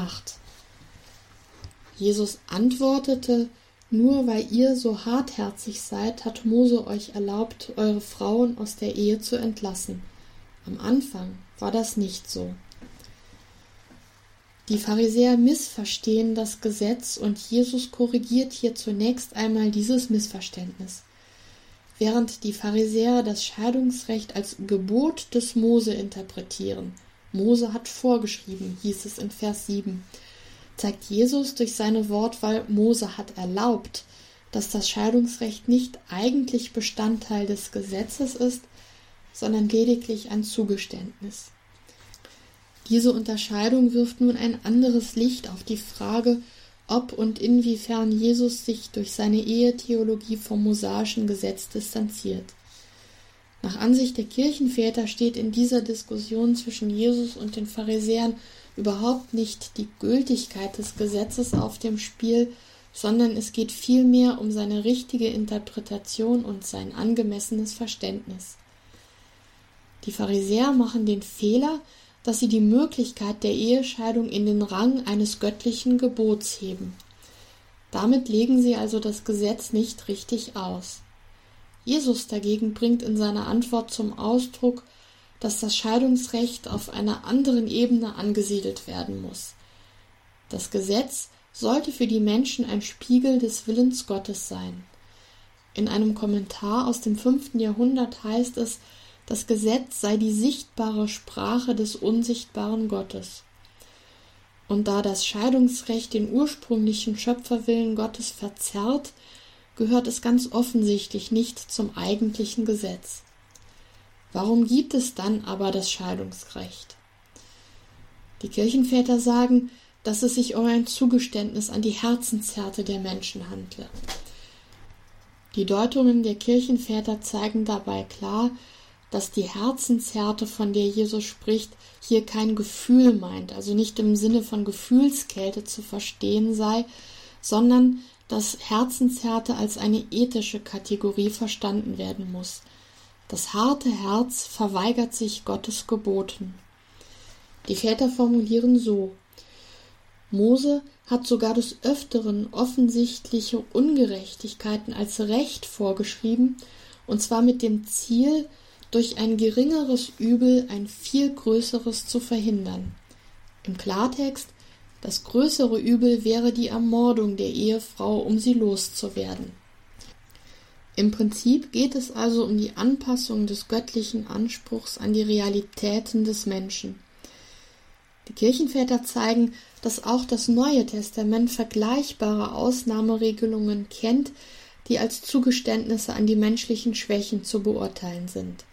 Jesus antwortete, nur weil ihr so hartherzig seid, hat Mose euch erlaubt, eure Frauen aus der Ehe zu entlassen. Am Anfang war das nicht so. Die Pharisäer missverstehen das Gesetz und Jesus korrigiert hier zunächst einmal dieses Missverständnis. Während die Pharisäer das Scheidungsrecht als Gebot des Mose interpretieren, Mose hat vorgeschrieben, hieß es in Vers 7, zeigt Jesus durch seine Wortwahl Mose hat erlaubt, dass das Scheidungsrecht nicht eigentlich Bestandteil des Gesetzes ist, sondern lediglich ein Zugeständnis. Diese Unterscheidung wirft nun ein anderes Licht auf die Frage, ob und inwiefern Jesus sich durch seine Ehetheologie vom mosaischen Gesetz distanziert. Nach Ansicht der Kirchenväter steht in dieser Diskussion zwischen Jesus und den Pharisäern überhaupt nicht die Gültigkeit des Gesetzes auf dem Spiel, sondern es geht vielmehr um seine richtige Interpretation und sein angemessenes Verständnis. Die Pharisäer machen den Fehler, dass sie die Möglichkeit der Ehescheidung in den Rang eines göttlichen Gebots heben. Damit legen sie also das Gesetz nicht richtig aus. Jesus dagegen bringt in seiner Antwort zum Ausdruck, dass das Scheidungsrecht auf einer anderen Ebene angesiedelt werden muss. Das Gesetz sollte für die Menschen ein Spiegel des Willens Gottes sein. In einem Kommentar aus dem fünften Jahrhundert heißt es, das Gesetz sei die sichtbare Sprache des unsichtbaren Gottes. Und da das Scheidungsrecht den ursprünglichen Schöpferwillen Gottes verzerrt, gehört es ganz offensichtlich nicht zum eigentlichen Gesetz. Warum gibt es dann aber das Scheidungsrecht? Die Kirchenväter sagen, dass es sich um ein Zugeständnis an die Herzenshärte der Menschen handle. Die Deutungen der Kirchenväter zeigen dabei klar, dass die Herzenshärte, von der Jesus spricht, hier kein Gefühl meint, also nicht im Sinne von Gefühlskälte zu verstehen sei, sondern dass Herzenshärte als eine ethische Kategorie verstanden werden muss. Das harte Herz verweigert sich Gottes Geboten. Die Väter formulieren so Mose hat sogar des Öfteren offensichtliche Ungerechtigkeiten als Recht vorgeschrieben, und zwar mit dem Ziel, durch ein geringeres Übel ein viel größeres zu verhindern. Im Klartext, das größere Übel wäre die Ermordung der Ehefrau, um sie loszuwerden. Im Prinzip geht es also um die Anpassung des göttlichen Anspruchs an die Realitäten des Menschen. Die Kirchenväter zeigen, dass auch das Neue Testament vergleichbare Ausnahmeregelungen kennt, die als Zugeständnisse an die menschlichen Schwächen zu beurteilen sind.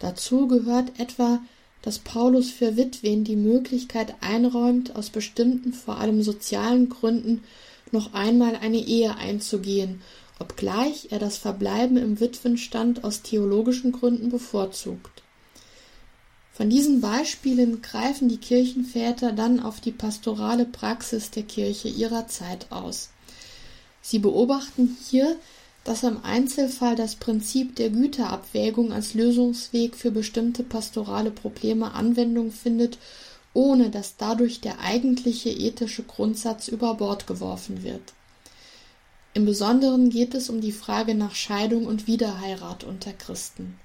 Dazu gehört etwa, dass Paulus für Witwen die Möglichkeit einräumt, aus bestimmten, vor allem sozialen Gründen noch einmal eine Ehe einzugehen, obgleich er das Verbleiben im Witwenstand aus theologischen Gründen bevorzugt. Von diesen Beispielen greifen die Kirchenväter dann auf die pastorale Praxis der Kirche ihrer Zeit aus. Sie beobachten hier, dass im Einzelfall das Prinzip der Güterabwägung als Lösungsweg für bestimmte pastorale Probleme Anwendung findet, ohne dass dadurch der eigentliche ethische Grundsatz über Bord geworfen wird. Im Besonderen geht es um die Frage nach Scheidung und Wiederheirat unter Christen.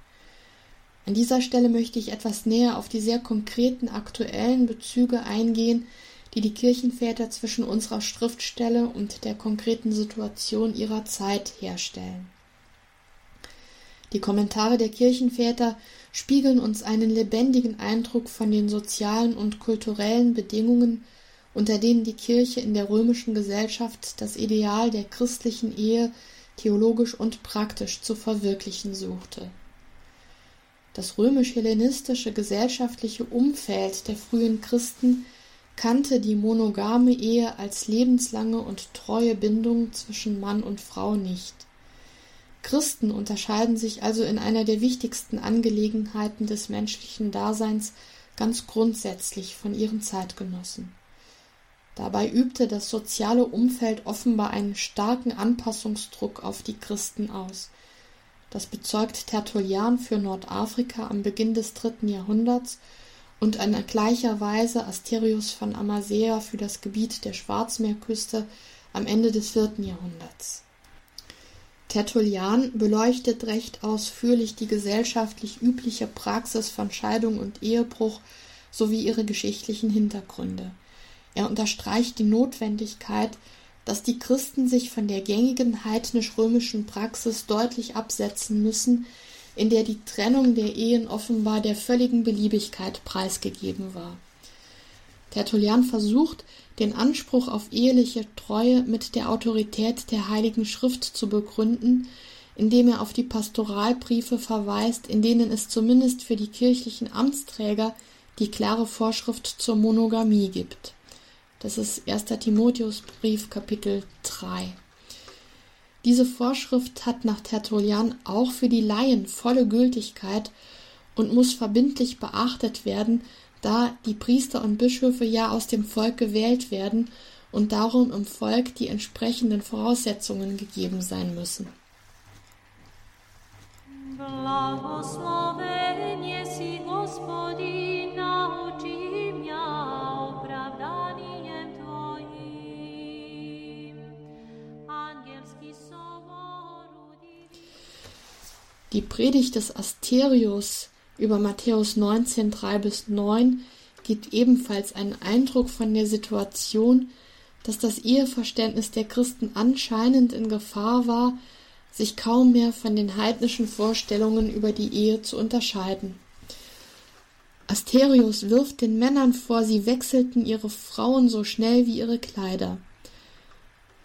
An dieser Stelle möchte ich etwas näher auf die sehr konkreten aktuellen Bezüge eingehen, die die Kirchenväter zwischen unserer Schriftstelle und der konkreten Situation ihrer Zeit herstellen. Die Kommentare der Kirchenväter spiegeln uns einen lebendigen Eindruck von den sozialen und kulturellen Bedingungen, unter denen die Kirche in der römischen Gesellschaft das Ideal der christlichen Ehe theologisch und praktisch zu verwirklichen suchte. Das römisch-hellenistische gesellschaftliche Umfeld der frühen Christen kannte die monogame Ehe als lebenslange und treue Bindung zwischen Mann und Frau nicht. Christen unterscheiden sich also in einer der wichtigsten Angelegenheiten des menschlichen Daseins ganz grundsätzlich von ihren Zeitgenossen. Dabei übte das soziale Umfeld offenbar einen starken Anpassungsdruck auf die Christen aus. Das bezeugt Tertullian für Nordafrika am Beginn des dritten Jahrhunderts und in gleicher Weise Asterius von Amasea für das Gebiet der Schwarzmeerküste am Ende des vierten Jahrhunderts. Tertullian beleuchtet recht ausführlich die gesellschaftlich übliche Praxis von Scheidung und Ehebruch sowie ihre geschichtlichen Hintergründe. Er unterstreicht die Notwendigkeit, dass die Christen sich von der gängigen heidnisch-römischen Praxis deutlich absetzen müssen, in der die Trennung der Ehen offenbar der völligen Beliebigkeit preisgegeben war. Tertullian versucht, den Anspruch auf eheliche Treue mit der Autorität der Heiligen Schrift zu begründen, indem er auf die Pastoralbriefe verweist, in denen es zumindest für die kirchlichen Amtsträger die klare Vorschrift zur Monogamie gibt. Das ist 1. Timotheusbrief Kapitel 3. Diese Vorschrift hat nach Tertullian auch für die Laien volle Gültigkeit und muss verbindlich beachtet werden, da die Priester und Bischöfe ja aus dem Volk gewählt werden und darum im Volk die entsprechenden Voraussetzungen gegeben sein müssen. Благословение си Господи, научи Die Predigt des Asterius über Matthäus 19, 3 bis 9 gibt ebenfalls einen Eindruck von der Situation, dass das Eheverständnis der Christen anscheinend in Gefahr war, sich kaum mehr von den heidnischen Vorstellungen über die Ehe zu unterscheiden. Asterius wirft den Männern vor, sie wechselten ihre Frauen so schnell wie ihre Kleider.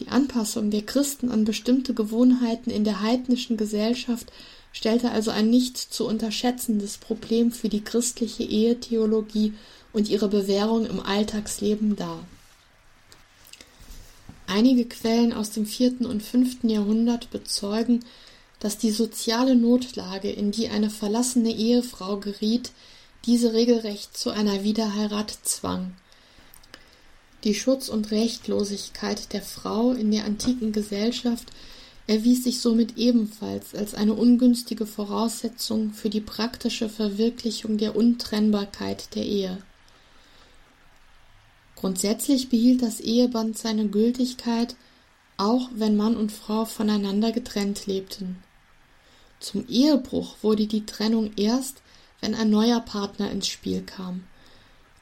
Die Anpassung der Christen an bestimmte Gewohnheiten in der heidnischen Gesellschaft stellte also ein nicht zu unterschätzendes Problem für die christliche Ehetheologie und ihre Bewährung im Alltagsleben dar. Einige Quellen aus dem vierten und fünften Jahrhundert bezeugen, dass die soziale Notlage, in die eine verlassene Ehefrau geriet, diese regelrecht zu einer Wiederheirat zwang. Die Schutz- und Rechtlosigkeit der Frau in der antiken Gesellschaft erwies sich somit ebenfalls als eine ungünstige Voraussetzung für die praktische Verwirklichung der Untrennbarkeit der Ehe. Grundsätzlich behielt das Eheband seine Gültigkeit, auch wenn Mann und Frau voneinander getrennt lebten. Zum Ehebruch wurde die Trennung erst, wenn ein neuer Partner ins Spiel kam.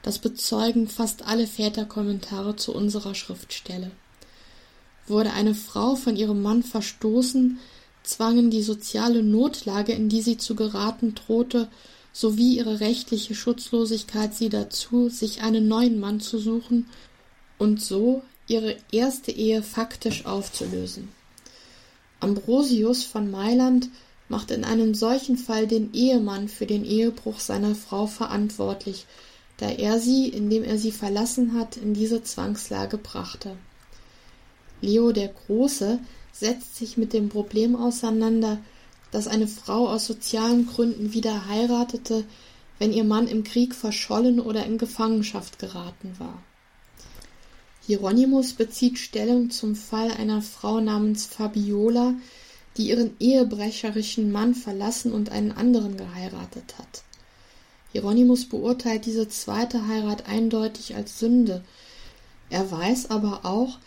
Das bezeugen fast alle Väterkommentare zu unserer Schriftstelle. Wurde eine Frau von ihrem Mann verstoßen, zwangen die soziale Notlage, in die sie zu geraten drohte, sowie ihre rechtliche Schutzlosigkeit sie dazu, sich einen neuen Mann zu suchen und so ihre erste Ehe faktisch aufzulösen. Ambrosius von Mailand macht in einem solchen Fall den Ehemann für den Ehebruch seiner Frau verantwortlich, da er sie, indem er sie verlassen hat, in diese Zwangslage brachte. Leo der Große setzt sich mit dem Problem auseinander, dass eine Frau aus sozialen Gründen wieder heiratete, wenn ihr Mann im Krieg verschollen oder in Gefangenschaft geraten war. Hieronymus bezieht Stellung zum Fall einer Frau namens Fabiola, die ihren ehebrecherischen Mann verlassen und einen anderen geheiratet hat. Hieronymus beurteilt diese zweite Heirat eindeutig als Sünde. Er weiß aber auch,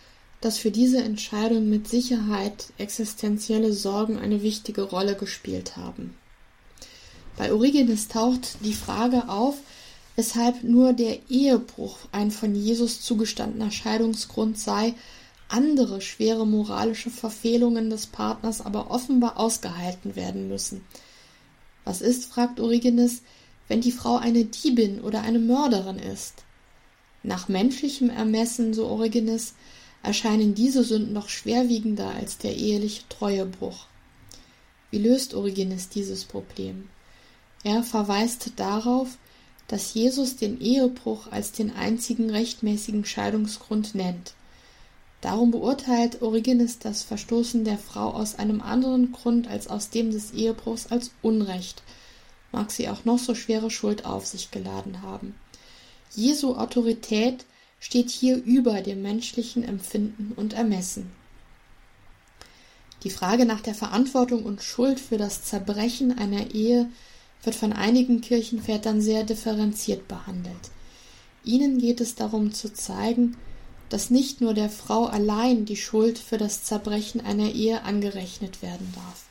dass für diese Entscheidung mit Sicherheit existenzielle Sorgen eine wichtige Rolle gespielt haben. Bei Origenes taucht die Frage auf, weshalb nur der Ehebruch ein von Jesus zugestandener Scheidungsgrund sei, andere schwere moralische Verfehlungen des Partners aber offenbar ausgehalten werden müssen. Was ist, fragt Origenes, wenn die Frau eine Diebin oder eine Mörderin ist? Nach menschlichem Ermessen, so Origenes, erscheinen diese Sünden noch schwerwiegender als der eheliche Treuebruch. Wie löst Origenes dieses Problem? Er verweist darauf, dass Jesus den Ehebruch als den einzigen rechtmäßigen Scheidungsgrund nennt. Darum beurteilt Origenes das Verstoßen der Frau aus einem anderen Grund als aus dem des Ehebruchs als Unrecht, mag sie auch noch so schwere Schuld auf sich geladen haben. Jesu Autorität steht hier über dem menschlichen Empfinden und Ermessen. Die Frage nach der Verantwortung und Schuld für das Zerbrechen einer Ehe wird von einigen Kirchenvätern sehr differenziert behandelt. Ihnen geht es darum zu zeigen, dass nicht nur der Frau allein die Schuld für das Zerbrechen einer Ehe angerechnet werden darf.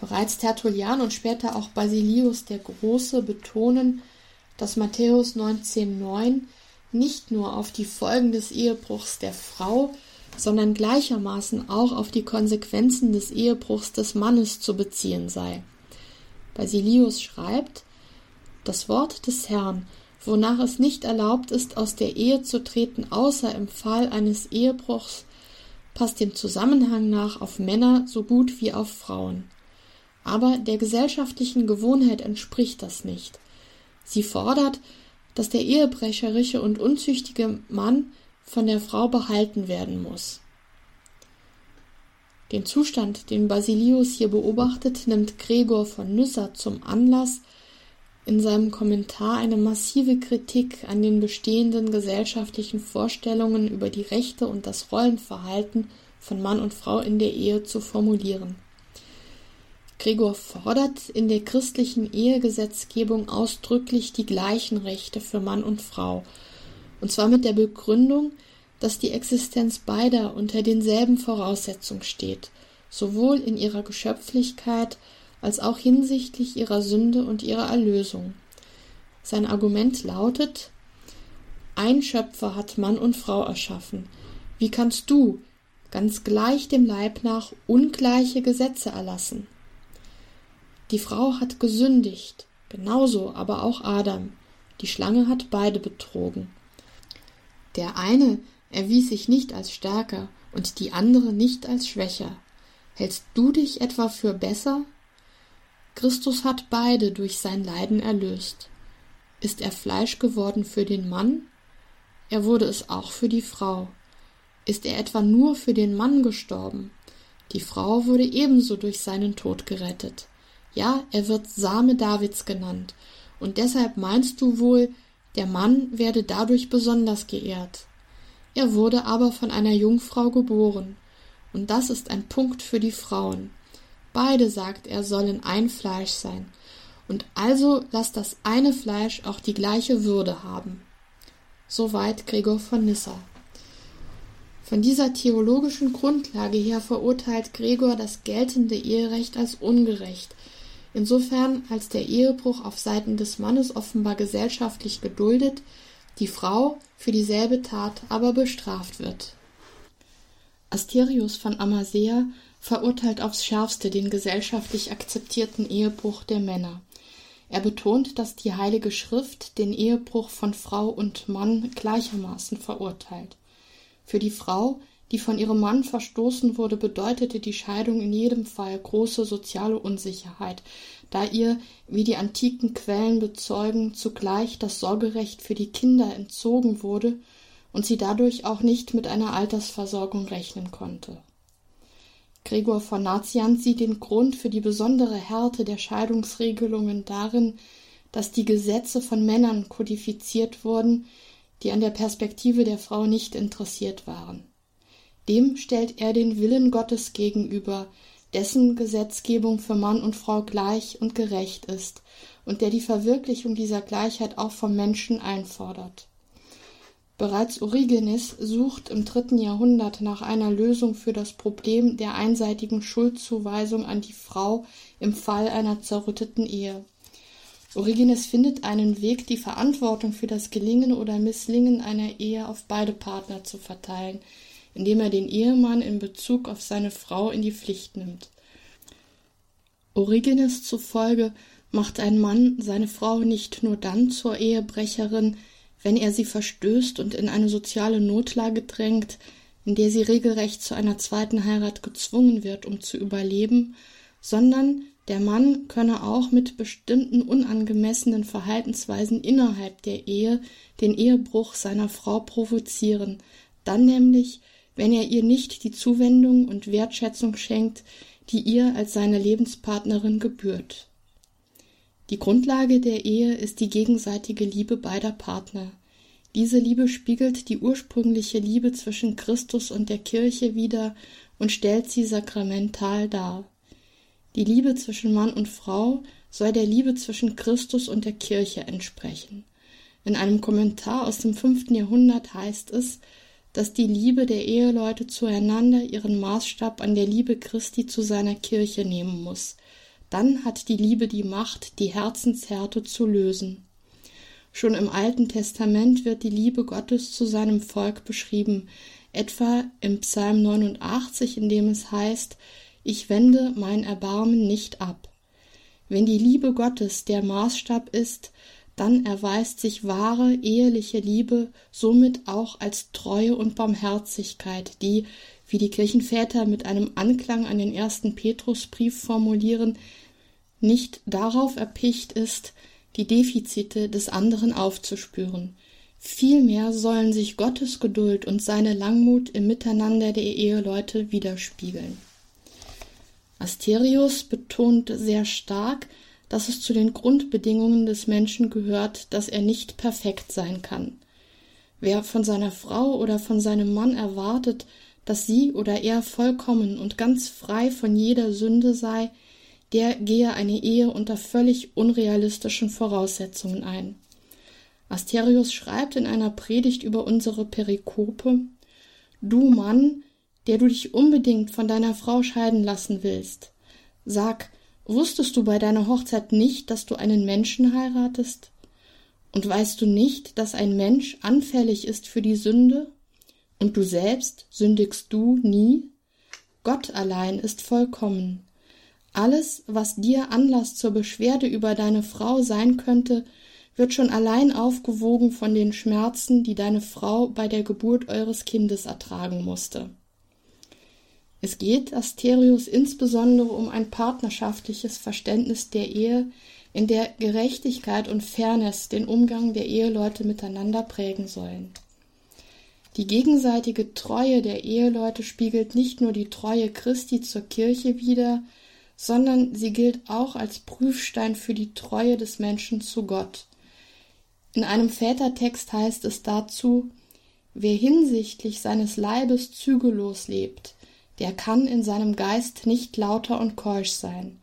Bereits Tertullian und später auch Basilius der Große betonen, dass Matthäus 19,9 nicht nur auf die Folgen des Ehebruchs der Frau, sondern gleichermaßen auch auf die Konsequenzen des Ehebruchs des Mannes zu beziehen sei. Basilius schreibt, das Wort des Herrn, wonach es nicht erlaubt ist, aus der Ehe zu treten, außer im Fall eines Ehebruchs, passt dem Zusammenhang nach auf Männer so gut wie auf Frauen. Aber der gesellschaftlichen Gewohnheit entspricht das nicht. Sie fordert, dass der ehebrecherische und unzüchtige Mann von der Frau behalten werden muss. Den Zustand, den Basilius hier beobachtet, nimmt Gregor von Nyssa zum Anlass, in seinem Kommentar eine massive Kritik an den bestehenden gesellschaftlichen Vorstellungen über die Rechte und das Rollenverhalten von Mann und Frau in der Ehe zu formulieren. Gregor fordert in der christlichen Ehegesetzgebung ausdrücklich die gleichen Rechte für Mann und Frau, und zwar mit der Begründung, dass die Existenz beider unter denselben Voraussetzungen steht, sowohl in ihrer Geschöpflichkeit als auch hinsichtlich ihrer Sünde und ihrer Erlösung. Sein Argument lautet Ein Schöpfer hat Mann und Frau erschaffen. Wie kannst du, ganz gleich dem Leib nach, ungleiche Gesetze erlassen? Die Frau hat gesündigt, genauso aber auch Adam. Die Schlange hat beide betrogen. Der eine erwies sich nicht als stärker und die andere nicht als schwächer. Hältst du dich etwa für besser? Christus hat beide durch sein Leiden erlöst. Ist er Fleisch geworden für den Mann? Er wurde es auch für die Frau. Ist er etwa nur für den Mann gestorben? Die Frau wurde ebenso durch seinen Tod gerettet. Ja, er wird Same Davids genannt, und deshalb meinst du wohl, der Mann werde dadurch besonders geehrt. Er wurde aber von einer Jungfrau geboren, und das ist ein Punkt für die Frauen. Beide, sagt er, sollen ein Fleisch sein, und also lass das eine Fleisch auch die gleiche Würde haben. Soweit Gregor von Nyssa. Von dieser theologischen Grundlage her verurteilt Gregor das geltende Eherecht als ungerecht, insofern als der Ehebruch auf Seiten des Mannes offenbar gesellschaftlich geduldet, die Frau für dieselbe Tat aber bestraft wird. Asterius von Amasea verurteilt aufs schärfste den gesellschaftlich akzeptierten Ehebruch der Männer. Er betont, dass die Heilige Schrift den Ehebruch von Frau und Mann gleichermaßen verurteilt. Für die Frau die von ihrem Mann verstoßen wurde, bedeutete die Scheidung in jedem Fall große soziale Unsicherheit, da ihr, wie die antiken Quellen bezeugen, zugleich das Sorgerecht für die Kinder entzogen wurde und sie dadurch auch nicht mit einer Altersversorgung rechnen konnte. Gregor von Nazianz sieht den Grund für die besondere Härte der Scheidungsregelungen darin, dass die Gesetze von Männern kodifiziert wurden, die an der Perspektive der Frau nicht interessiert waren. Dem stellt er den Willen Gottes gegenüber, dessen Gesetzgebung für Mann und Frau gleich und gerecht ist und der die Verwirklichung dieser Gleichheit auch vom Menschen einfordert. Bereits Origenes sucht im dritten Jahrhundert nach einer Lösung für das Problem der einseitigen Schuldzuweisung an die Frau im Fall einer zerrütteten Ehe. Origenes findet einen Weg, die Verantwortung für das Gelingen oder Misslingen einer Ehe auf beide Partner zu verteilen, indem er den Ehemann in Bezug auf seine Frau in die Pflicht nimmt. Origenes zufolge macht ein Mann seine Frau nicht nur dann zur Ehebrecherin, wenn er sie verstößt und in eine soziale Notlage drängt, in der sie regelrecht zu einer zweiten Heirat gezwungen wird, um zu überleben, sondern der Mann könne auch mit bestimmten unangemessenen Verhaltensweisen innerhalb der Ehe den Ehebruch seiner Frau provozieren, dann nämlich, wenn er ihr nicht die Zuwendung und Wertschätzung schenkt, die ihr als seine Lebenspartnerin gebührt. Die Grundlage der Ehe ist die gegenseitige Liebe beider Partner. Diese Liebe spiegelt die ursprüngliche Liebe zwischen Christus und der Kirche wider und stellt sie sakramental dar. Die Liebe zwischen Mann und Frau soll der Liebe zwischen Christus und der Kirche entsprechen. In einem Kommentar aus dem fünften Jahrhundert heißt es, dass die Liebe der Eheleute zueinander ihren Maßstab an der Liebe Christi zu seiner Kirche nehmen muss. Dann hat die Liebe die Macht, die Herzenshärte zu lösen. Schon im Alten Testament wird die Liebe Gottes zu seinem Volk beschrieben, etwa im Psalm 89, in dem es heißt, ich wende mein Erbarmen nicht ab. Wenn die Liebe Gottes der Maßstab ist, dann erweist sich wahre eheliche Liebe somit auch als Treue und Barmherzigkeit, die, wie die Kirchenväter mit einem Anklang an den ersten Petrusbrief formulieren, nicht darauf erpicht ist, die Defizite des anderen aufzuspüren. Vielmehr sollen sich Gottes Geduld und seine Langmut im Miteinander der Eheleute widerspiegeln. Asterius betont sehr stark, dass es zu den Grundbedingungen des Menschen gehört, dass er nicht perfekt sein kann. Wer von seiner Frau oder von seinem Mann erwartet, dass sie oder er vollkommen und ganz frei von jeder Sünde sei, der gehe eine Ehe unter völlig unrealistischen Voraussetzungen ein. Asterius schreibt in einer Predigt über unsere Perikope Du Mann, der du dich unbedingt von deiner Frau scheiden lassen willst, sag, Wusstest du bei deiner Hochzeit nicht, dass du einen Menschen heiratest? Und weißt du nicht, dass ein Mensch anfällig ist für die Sünde? Und du selbst sündigst du nie? Gott allein ist vollkommen. Alles, was dir Anlass zur Beschwerde über deine Frau sein könnte, wird schon allein aufgewogen von den Schmerzen, die deine Frau bei der Geburt eures Kindes ertragen musste. Es geht Asterius insbesondere um ein partnerschaftliches Verständnis der Ehe, in der Gerechtigkeit und Fairness den Umgang der Eheleute miteinander prägen sollen. Die gegenseitige Treue der Eheleute spiegelt nicht nur die Treue Christi zur Kirche wider, sondern sie gilt auch als Prüfstein für die Treue des Menschen zu Gott. In einem Vätertext heißt es dazu, wer hinsichtlich seines Leibes zügellos lebt, der kann in seinem Geist nicht lauter und keusch sein.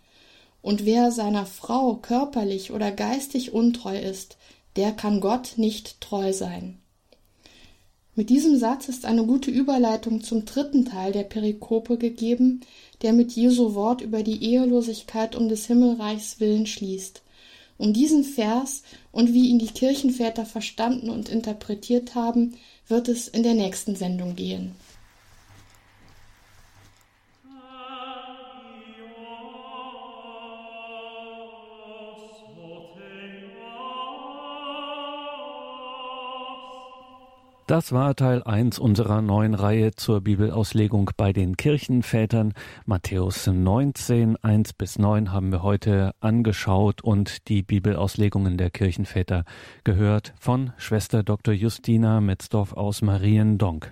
Und wer seiner Frau körperlich oder geistig untreu ist, der kann Gott nicht treu sein. Mit diesem Satz ist eine gute Überleitung zum dritten Teil der Perikope gegeben, der mit Jesu Wort über die Ehelosigkeit um des Himmelreichs willen schließt. Um diesen Vers und wie ihn die Kirchenväter verstanden und interpretiert haben, wird es in der nächsten Sendung gehen. Das war Teil 1 unserer neuen Reihe zur Bibelauslegung bei den Kirchenvätern. Matthäus 19, 1 bis 9 haben wir heute angeschaut und die Bibelauslegungen der Kirchenväter gehört von Schwester Dr. Justina Metzdorf aus Mariendonk.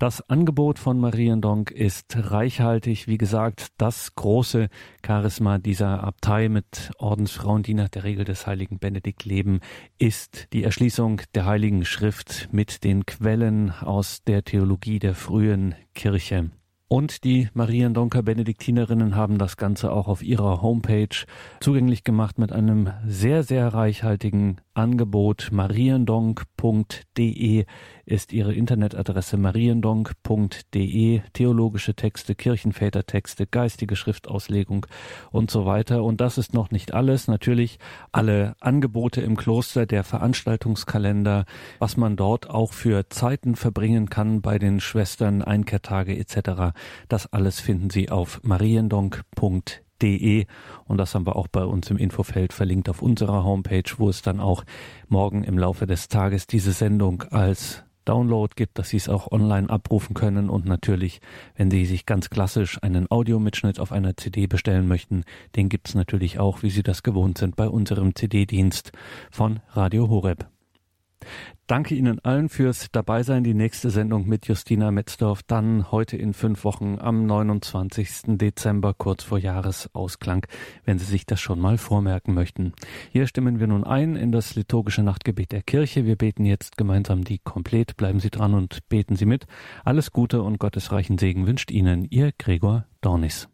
Das Angebot von Mariendonk ist reichhaltig. Wie gesagt, das große Charisma dieser Abtei mit Ordensfrauen, die nach der Regel des heiligen Benedikt leben, ist die Erschließung der heiligen Schrift mit den Quellen aus der Theologie der frühen Kirche. Und die Mariendonker Benediktinerinnen haben das Ganze auch auf ihrer Homepage zugänglich gemacht mit einem sehr, sehr reichhaltigen Angebot. mariendonk.de ist ihre Internetadresse mariendonk.de. Theologische Texte, Kirchenvätertexte, geistige Schriftauslegung und so weiter. Und das ist noch nicht alles. Natürlich alle Angebote im Kloster, der Veranstaltungskalender, was man dort auch für Zeiten verbringen kann bei den Schwestern, Einkehrtage etc. Das alles finden Sie auf mariendonk.de De. Und das haben wir auch bei uns im Infofeld verlinkt auf unserer Homepage, wo es dann auch morgen im Laufe des Tages diese Sendung als Download gibt, dass Sie es auch online abrufen können und natürlich, wenn Sie sich ganz klassisch einen Audiomitschnitt auf einer CD bestellen möchten, den gibt es natürlich auch, wie Sie das gewohnt sind, bei unserem CD-Dienst von Radio Horeb. Danke Ihnen allen fürs Dabeisein. Die nächste Sendung mit Justina Metzdorf dann heute in fünf Wochen am 29. Dezember kurz vor Jahresausklang, wenn Sie sich das schon mal vormerken möchten. Hier stimmen wir nun ein in das liturgische Nachtgebet der Kirche. Wir beten jetzt gemeinsam die komplett. Bleiben Sie dran und beten Sie mit. Alles Gute und gottesreichen Segen wünscht Ihnen Ihr Gregor Dornis.